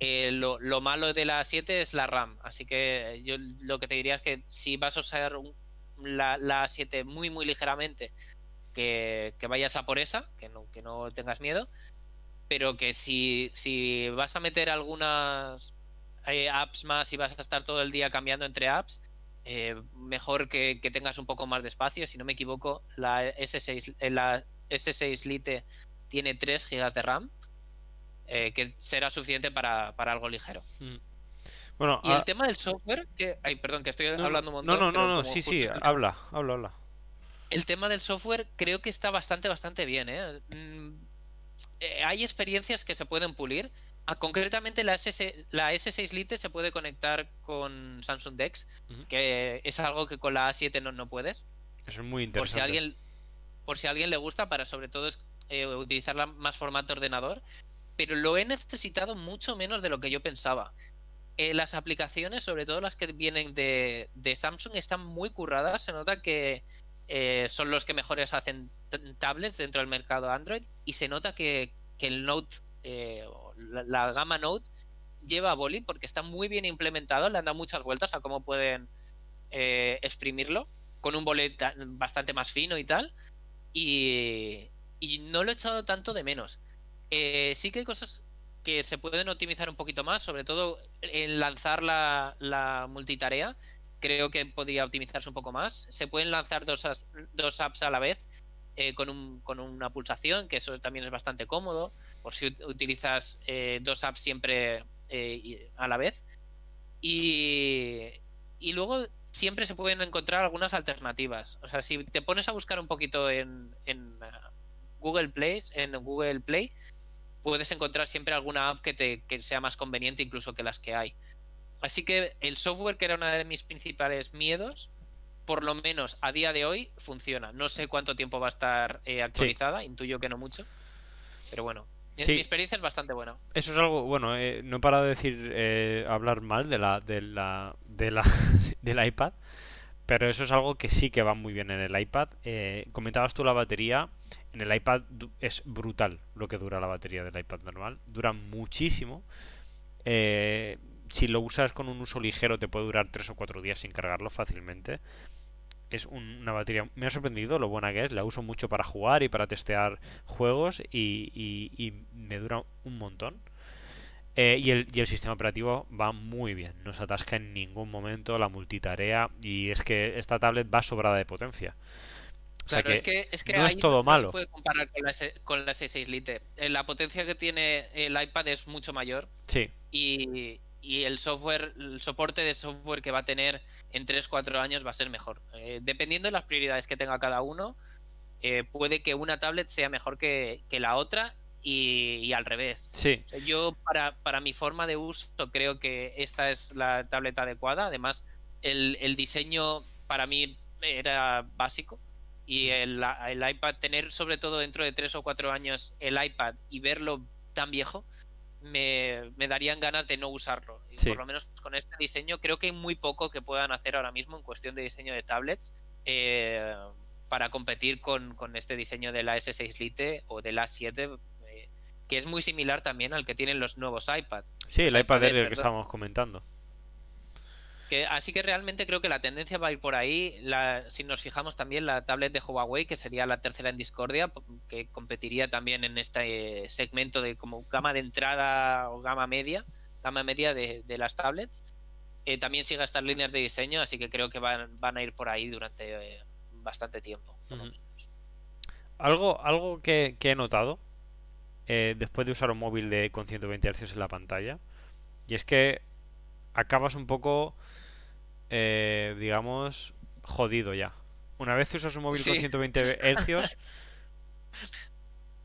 Speaker 2: Eh, lo, lo, malo de la A7 es la RAM, así que yo lo que te diría es que si vas a usar un, la, la, A7 muy, muy ligeramente, que, que, vayas a por esa, que no, que no tengas miedo, pero que si, si vas a meter algunas eh, apps más y vas a estar todo el día cambiando entre apps, eh, mejor que, que, tengas un poco más de espacio. Si no me equivoco, la S6, eh, la S6 Lite tiene 3 GB de RAM, que será suficiente para, para algo ligero. Mm.
Speaker 1: Bueno,
Speaker 2: y a... el tema del software, que, ay, perdón, que estoy
Speaker 1: no,
Speaker 2: hablando un montón.
Speaker 1: No, no, no, no sí, sí, habla, habla, habla.
Speaker 2: El tema del software creo que está bastante, bastante bien. ¿eh? Mm, eh, hay experiencias que se pueden pulir. Ah, concretamente la, SS, la S6 Lite se puede conectar con Samsung Dex, uh -huh. que es algo que con la A7 no, no puedes.
Speaker 1: Eso es muy interesante.
Speaker 2: Por si a alguien, por si a alguien le gusta, para sobre todo es, eh, utilizarla más formato ordenador. Pero lo he necesitado mucho menos de lo que yo pensaba. Eh, las aplicaciones, sobre todo las que vienen de, de, Samsung, están muy curradas. Se nota que eh, son los que mejores hacen tablets dentro del mercado Android. Y se nota que, que el Note, eh, la, gama Note, lleva a Boli porque está muy bien implementado. Le han dado muchas vueltas a cómo pueden eh, exprimirlo. Con un bolet bastante más fino y tal. Y, y no lo he echado tanto de menos. Eh, sí que hay cosas que se pueden optimizar un poquito más, sobre todo en lanzar la, la, multitarea. Creo que podría optimizarse un poco más. Se pueden lanzar dos, dos apps a la vez eh, con, un, con, una pulsación, que eso también es bastante cómodo, por si utilizas eh, dos apps siempre eh, a la vez. Y, y luego siempre se pueden encontrar algunas alternativas. O sea, si te pones a buscar un poquito en, en uh, Google Play, en Google Play, puedes encontrar siempre alguna app que, te, que sea más conveniente incluso que las que hay. Así que el software, que era uno de mis principales miedos, por lo menos a día de hoy funciona. No sé cuánto tiempo va a estar eh, actualizada, sí. intuyo que no mucho. Pero bueno, sí. mi experiencia es bastante buena.
Speaker 1: Eso es algo, bueno, eh, no he parado de decir, eh, hablar mal de la, de la, de la, del iPad. Pero eso es algo que sí que va muy bien en el iPad. Eh, comentabas tú la batería. En el iPad es brutal lo que dura la batería del iPad normal. Dura muchísimo. Eh, si lo usas con un uso ligero te puede durar 3 o 4 días sin cargarlo fácilmente. Es un, una batería... Me ha sorprendido lo buena que es. La uso mucho para jugar y para testear juegos y, y, y me dura un montón. Eh, y, el, y, el, sistema operativo va muy bien, no se atasca en ningún momento la multitarea y es que esta tablet va sobrada de potencia.
Speaker 2: O sea claro, que es que, es que
Speaker 1: no es todo
Speaker 2: no
Speaker 1: malo.
Speaker 2: se puede comparar con la, con la S6 Lite. Eh, La potencia que tiene el iPad es mucho mayor.
Speaker 1: Sí.
Speaker 2: Y, y el software, el soporte de software que va a tener en 3-4 años va a ser mejor. Eh, dependiendo de las prioridades que tenga cada uno, eh, puede que una tablet sea mejor que, que la otra y, y, al revés.
Speaker 1: Sí.
Speaker 2: Yo, para, para, mi forma de uso, creo que esta es la tableta adecuada. Además, el, el diseño para mí era básico. Y el, el, iPad, tener sobre todo dentro de tres o cuatro años el iPad y verlo tan viejo, me, me darían ganas de no usarlo. Y
Speaker 1: sí.
Speaker 2: por lo menos con este diseño, creo que hay muy poco que puedan hacer ahora mismo en cuestión de diseño de tablets. Eh, para competir con, con, este diseño de la S6 Lite o de la 7 que es muy similar también al que tienen los nuevos iPad.
Speaker 1: Sí, el iPad Air que estábamos comentando.
Speaker 2: Que, así que realmente creo que la tendencia va a ir por ahí. La, si nos fijamos también la tablet de Huawei, que sería la tercera en discordia, que competiría también en este segmento de como gama de entrada o gama media, gama media de, de las tablets. Eh, también sigue estas líneas de diseño, así que creo que van, van a ir por ahí durante eh, bastante tiempo.
Speaker 1: Algo, algo que, he notado eh, después de usar un móvil de con 120 Hz en la pantalla, y es que acabas un poco, digamos, jodido ya. Una vez que usas un móvil con 120 Hz,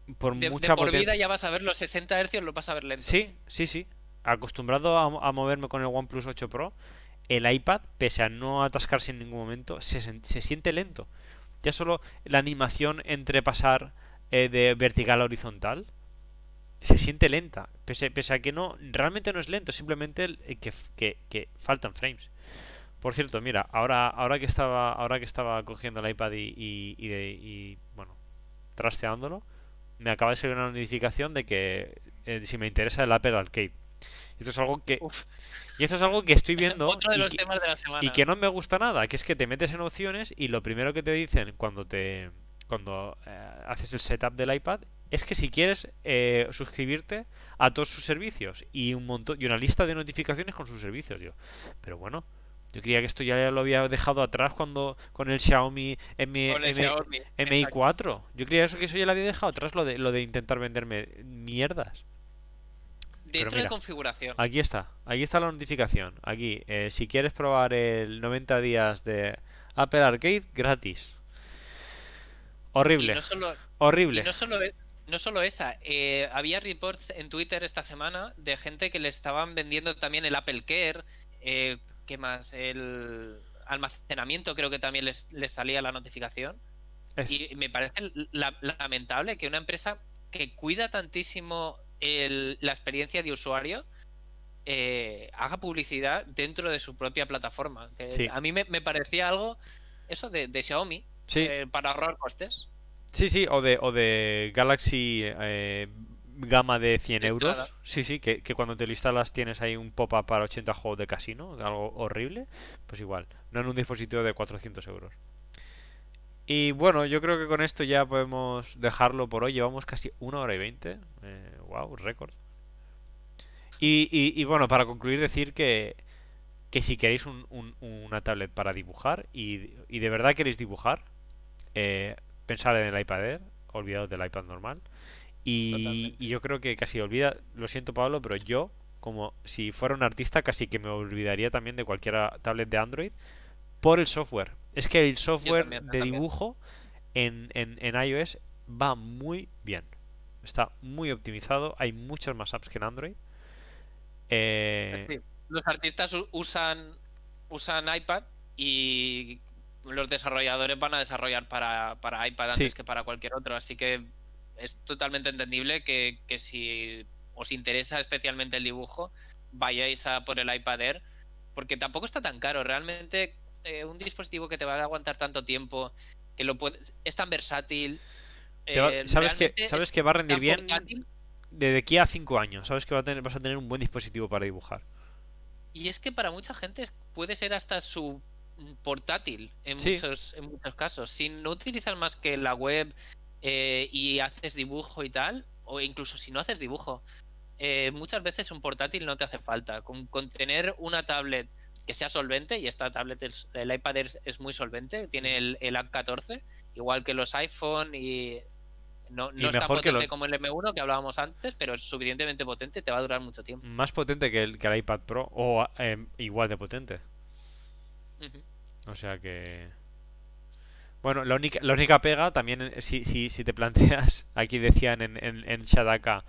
Speaker 2: por mucha por vida ya vas a ver los 60 Hz, lo vas a ver lento.
Speaker 1: Sí, sí, sí acostumbrado a, moverme con el OnePlus 8 Pro, el iPad, pese a no atascarse en ningún momento, se, siente lento. Ya solo la animación entre pasar eh, de vertical a horizontal se siente lenta. Pese, a que no, realmente no es lento, simplemente que, faltan frames. Por cierto, mira, ahora, ahora que estaba, ahora que estaba cogiendo el iPad y, y, bueno, trasteándolo, me acaba de salir una notificación de que eh, si me interesa el Apple Arcade esto es algo que. Y esto es algo que estoy viendo. y, que, no me gusta nada, que es que te metes en opciones y lo primero que te dicen cuando te. cuando eh, haces el setup del iPad es que si quieres eh, suscribirte a todos sus servicios y un montón y una lista de notificaciones con sus servicios yo pero bueno yo creía que esto ya lo había dejado atrás cuando con el Xiaomi, M, Mi 4 yo creía eso que eso ya lo había dejado atrás lo de lo de intentar venderme mierdas
Speaker 2: Dentro de configuración.
Speaker 1: Aquí está, aquí está la notificación. Aquí, eh, si quieres probar el 90 días de Apple Arcade, gratis. Horrible. Horrible.
Speaker 2: no solo, e, no solo esa, eh, había reports en Twitter esta semana de gente que le estaban vendiendo también el Apple Care. Eh, ¿Qué más? El almacenamiento creo que también les, salía la notificación. Y me parece lamentable que una empresa que cuida tantísimo la experiencia de usuario eh, haga publicidad dentro de su propia plataforma. A mí me, parecía algo, eso de, Xiaomi, eh, para ahorrar costes.
Speaker 1: Sí, sí, o de, o de Galaxy eh, gama de 100 euros. Sí, sí, que, cuando te lo instalas tienes ahí un pop-up para 80 juegos de casino, algo horrible. Pues igual, no en un dispositivo de 400 euros. Y bueno, yo creo que con esto ya podemos dejarlo por hoy. Llevamos casi una hora y veinte. Eh, wow, récord. Y, y, bueno, para concluir, decir que, que si queréis una tablet para dibujar y, y, de verdad queréis dibujar, eh, pensad en el iPad Air, olvidaos del iPad normal. Y, y, yo creo que casi olvida, lo siento Pablo, pero yo, como si fuera un artista, casi que me olvidaría también de cualquier tablet de Android por el software. Es que el software de dibujo en, en, en, iOS va muy bien. Está muy optimizado. Hay muchas más apps que en Android.
Speaker 2: Eh... Los artistas usan, usan iPad y los desarrolladores van a desarrollar para, para iPad antes que para cualquier otro. Así que es totalmente entendible que, que si os interesa especialmente el dibujo, vayáis a por el iPad Air. Porque tampoco está tan caro. Realmente eh, un dispositivo que te va a aguantar tanto tiempo, que lo puedes, es tan versátil.
Speaker 1: Eh, sabes que sabes que va a rendir bien de aquí a 5 años. Sabes que va a tener, vas a tener un buen dispositivo para dibujar.
Speaker 2: Y es que para mucha gente puede ser hasta su portátil en, muchos, en muchos casos. Si no utilizas más que la web eh, y haces dibujo y tal, o incluso si no haces dibujo, muchas veces un portátil no te hace falta. Con, con tener una tablet que sea solvente y esta tablet, el iPad es, muy solvente, tiene el, el A14, igual que los iPhone y no, no es tan potente como el M1 que hablábamos antes, pero es suficientemente potente, te va a durar mucho tiempo.
Speaker 1: Más potente que el, que el iPad Pro o em, igual de potente. O sea que... Bueno, la única, la única pega también, si, si, si te planteas, aquí decían en, en, en Shadaka,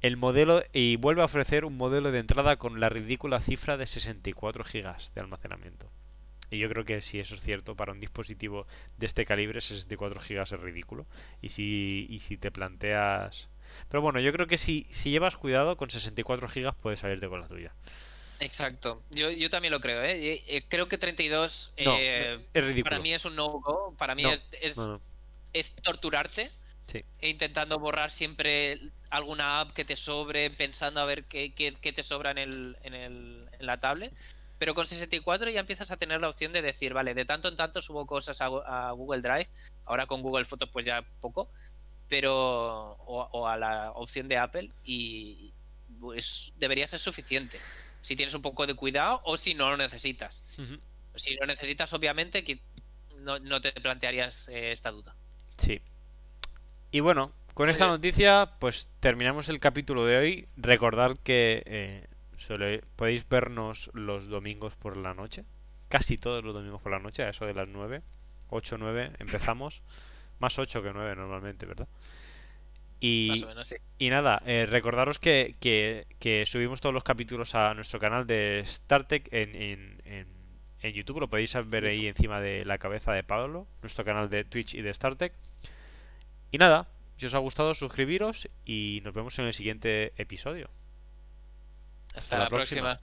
Speaker 1: el modelo y vuelve a ofrecer un modelo de entrada con la ridícula cifra de 64 GB de almacenamiento. Y yo creo que si eso es cierto, para un dispositivo de este calibre, 64 GB es ridículo. Y si, y si te planteas... Pero bueno, yo creo que si, si llevas cuidado, con 64 GB puedes salirte con la tuya.
Speaker 2: Exacto, yo, yo también lo creo, ¿eh? eh creo que 32 eh, es ridículo. para mí es un no-go, para mí es, es, es torturarte e intentando borrar siempre alguna app que te sobre, pensando a ver qué, te sobra en, el, en, el, en la tablet. Pero con 64 ya empiezas a tener la opción de decir, vale, de tanto en tanto subo cosas a, a Google Drive, ahora con Google Fotos pues ya poco, pero o, a la opción de Apple y pues, debería ser suficiente. Si tienes un poco de cuidado o si no lo necesitas. Si lo necesitas, obviamente, que no, no te plantearías eh, esta duda.
Speaker 1: Sí. Y bueno, con esta noticia, pues terminamos el capítulo de hoy. Recordad que eh, podéis vernos los domingos por la noche. Casi todos los domingos por la noche, a eso de las 9. 8, 9 empezamos. Más 8 que 9 normalmente, ¿verdad? Y, y nada, eh, recordaros que, que, subimos todos los capítulos a nuestro canal de StarTech en, en, en, YouTube. Lo podéis ver ahí encima de la cabeza de Pablo, nuestro canal de Twitch y de StarTech. Y nada, si os ha gustado, suscribiros y nos vemos en el siguiente episodio.
Speaker 2: Hasta, la, próxima.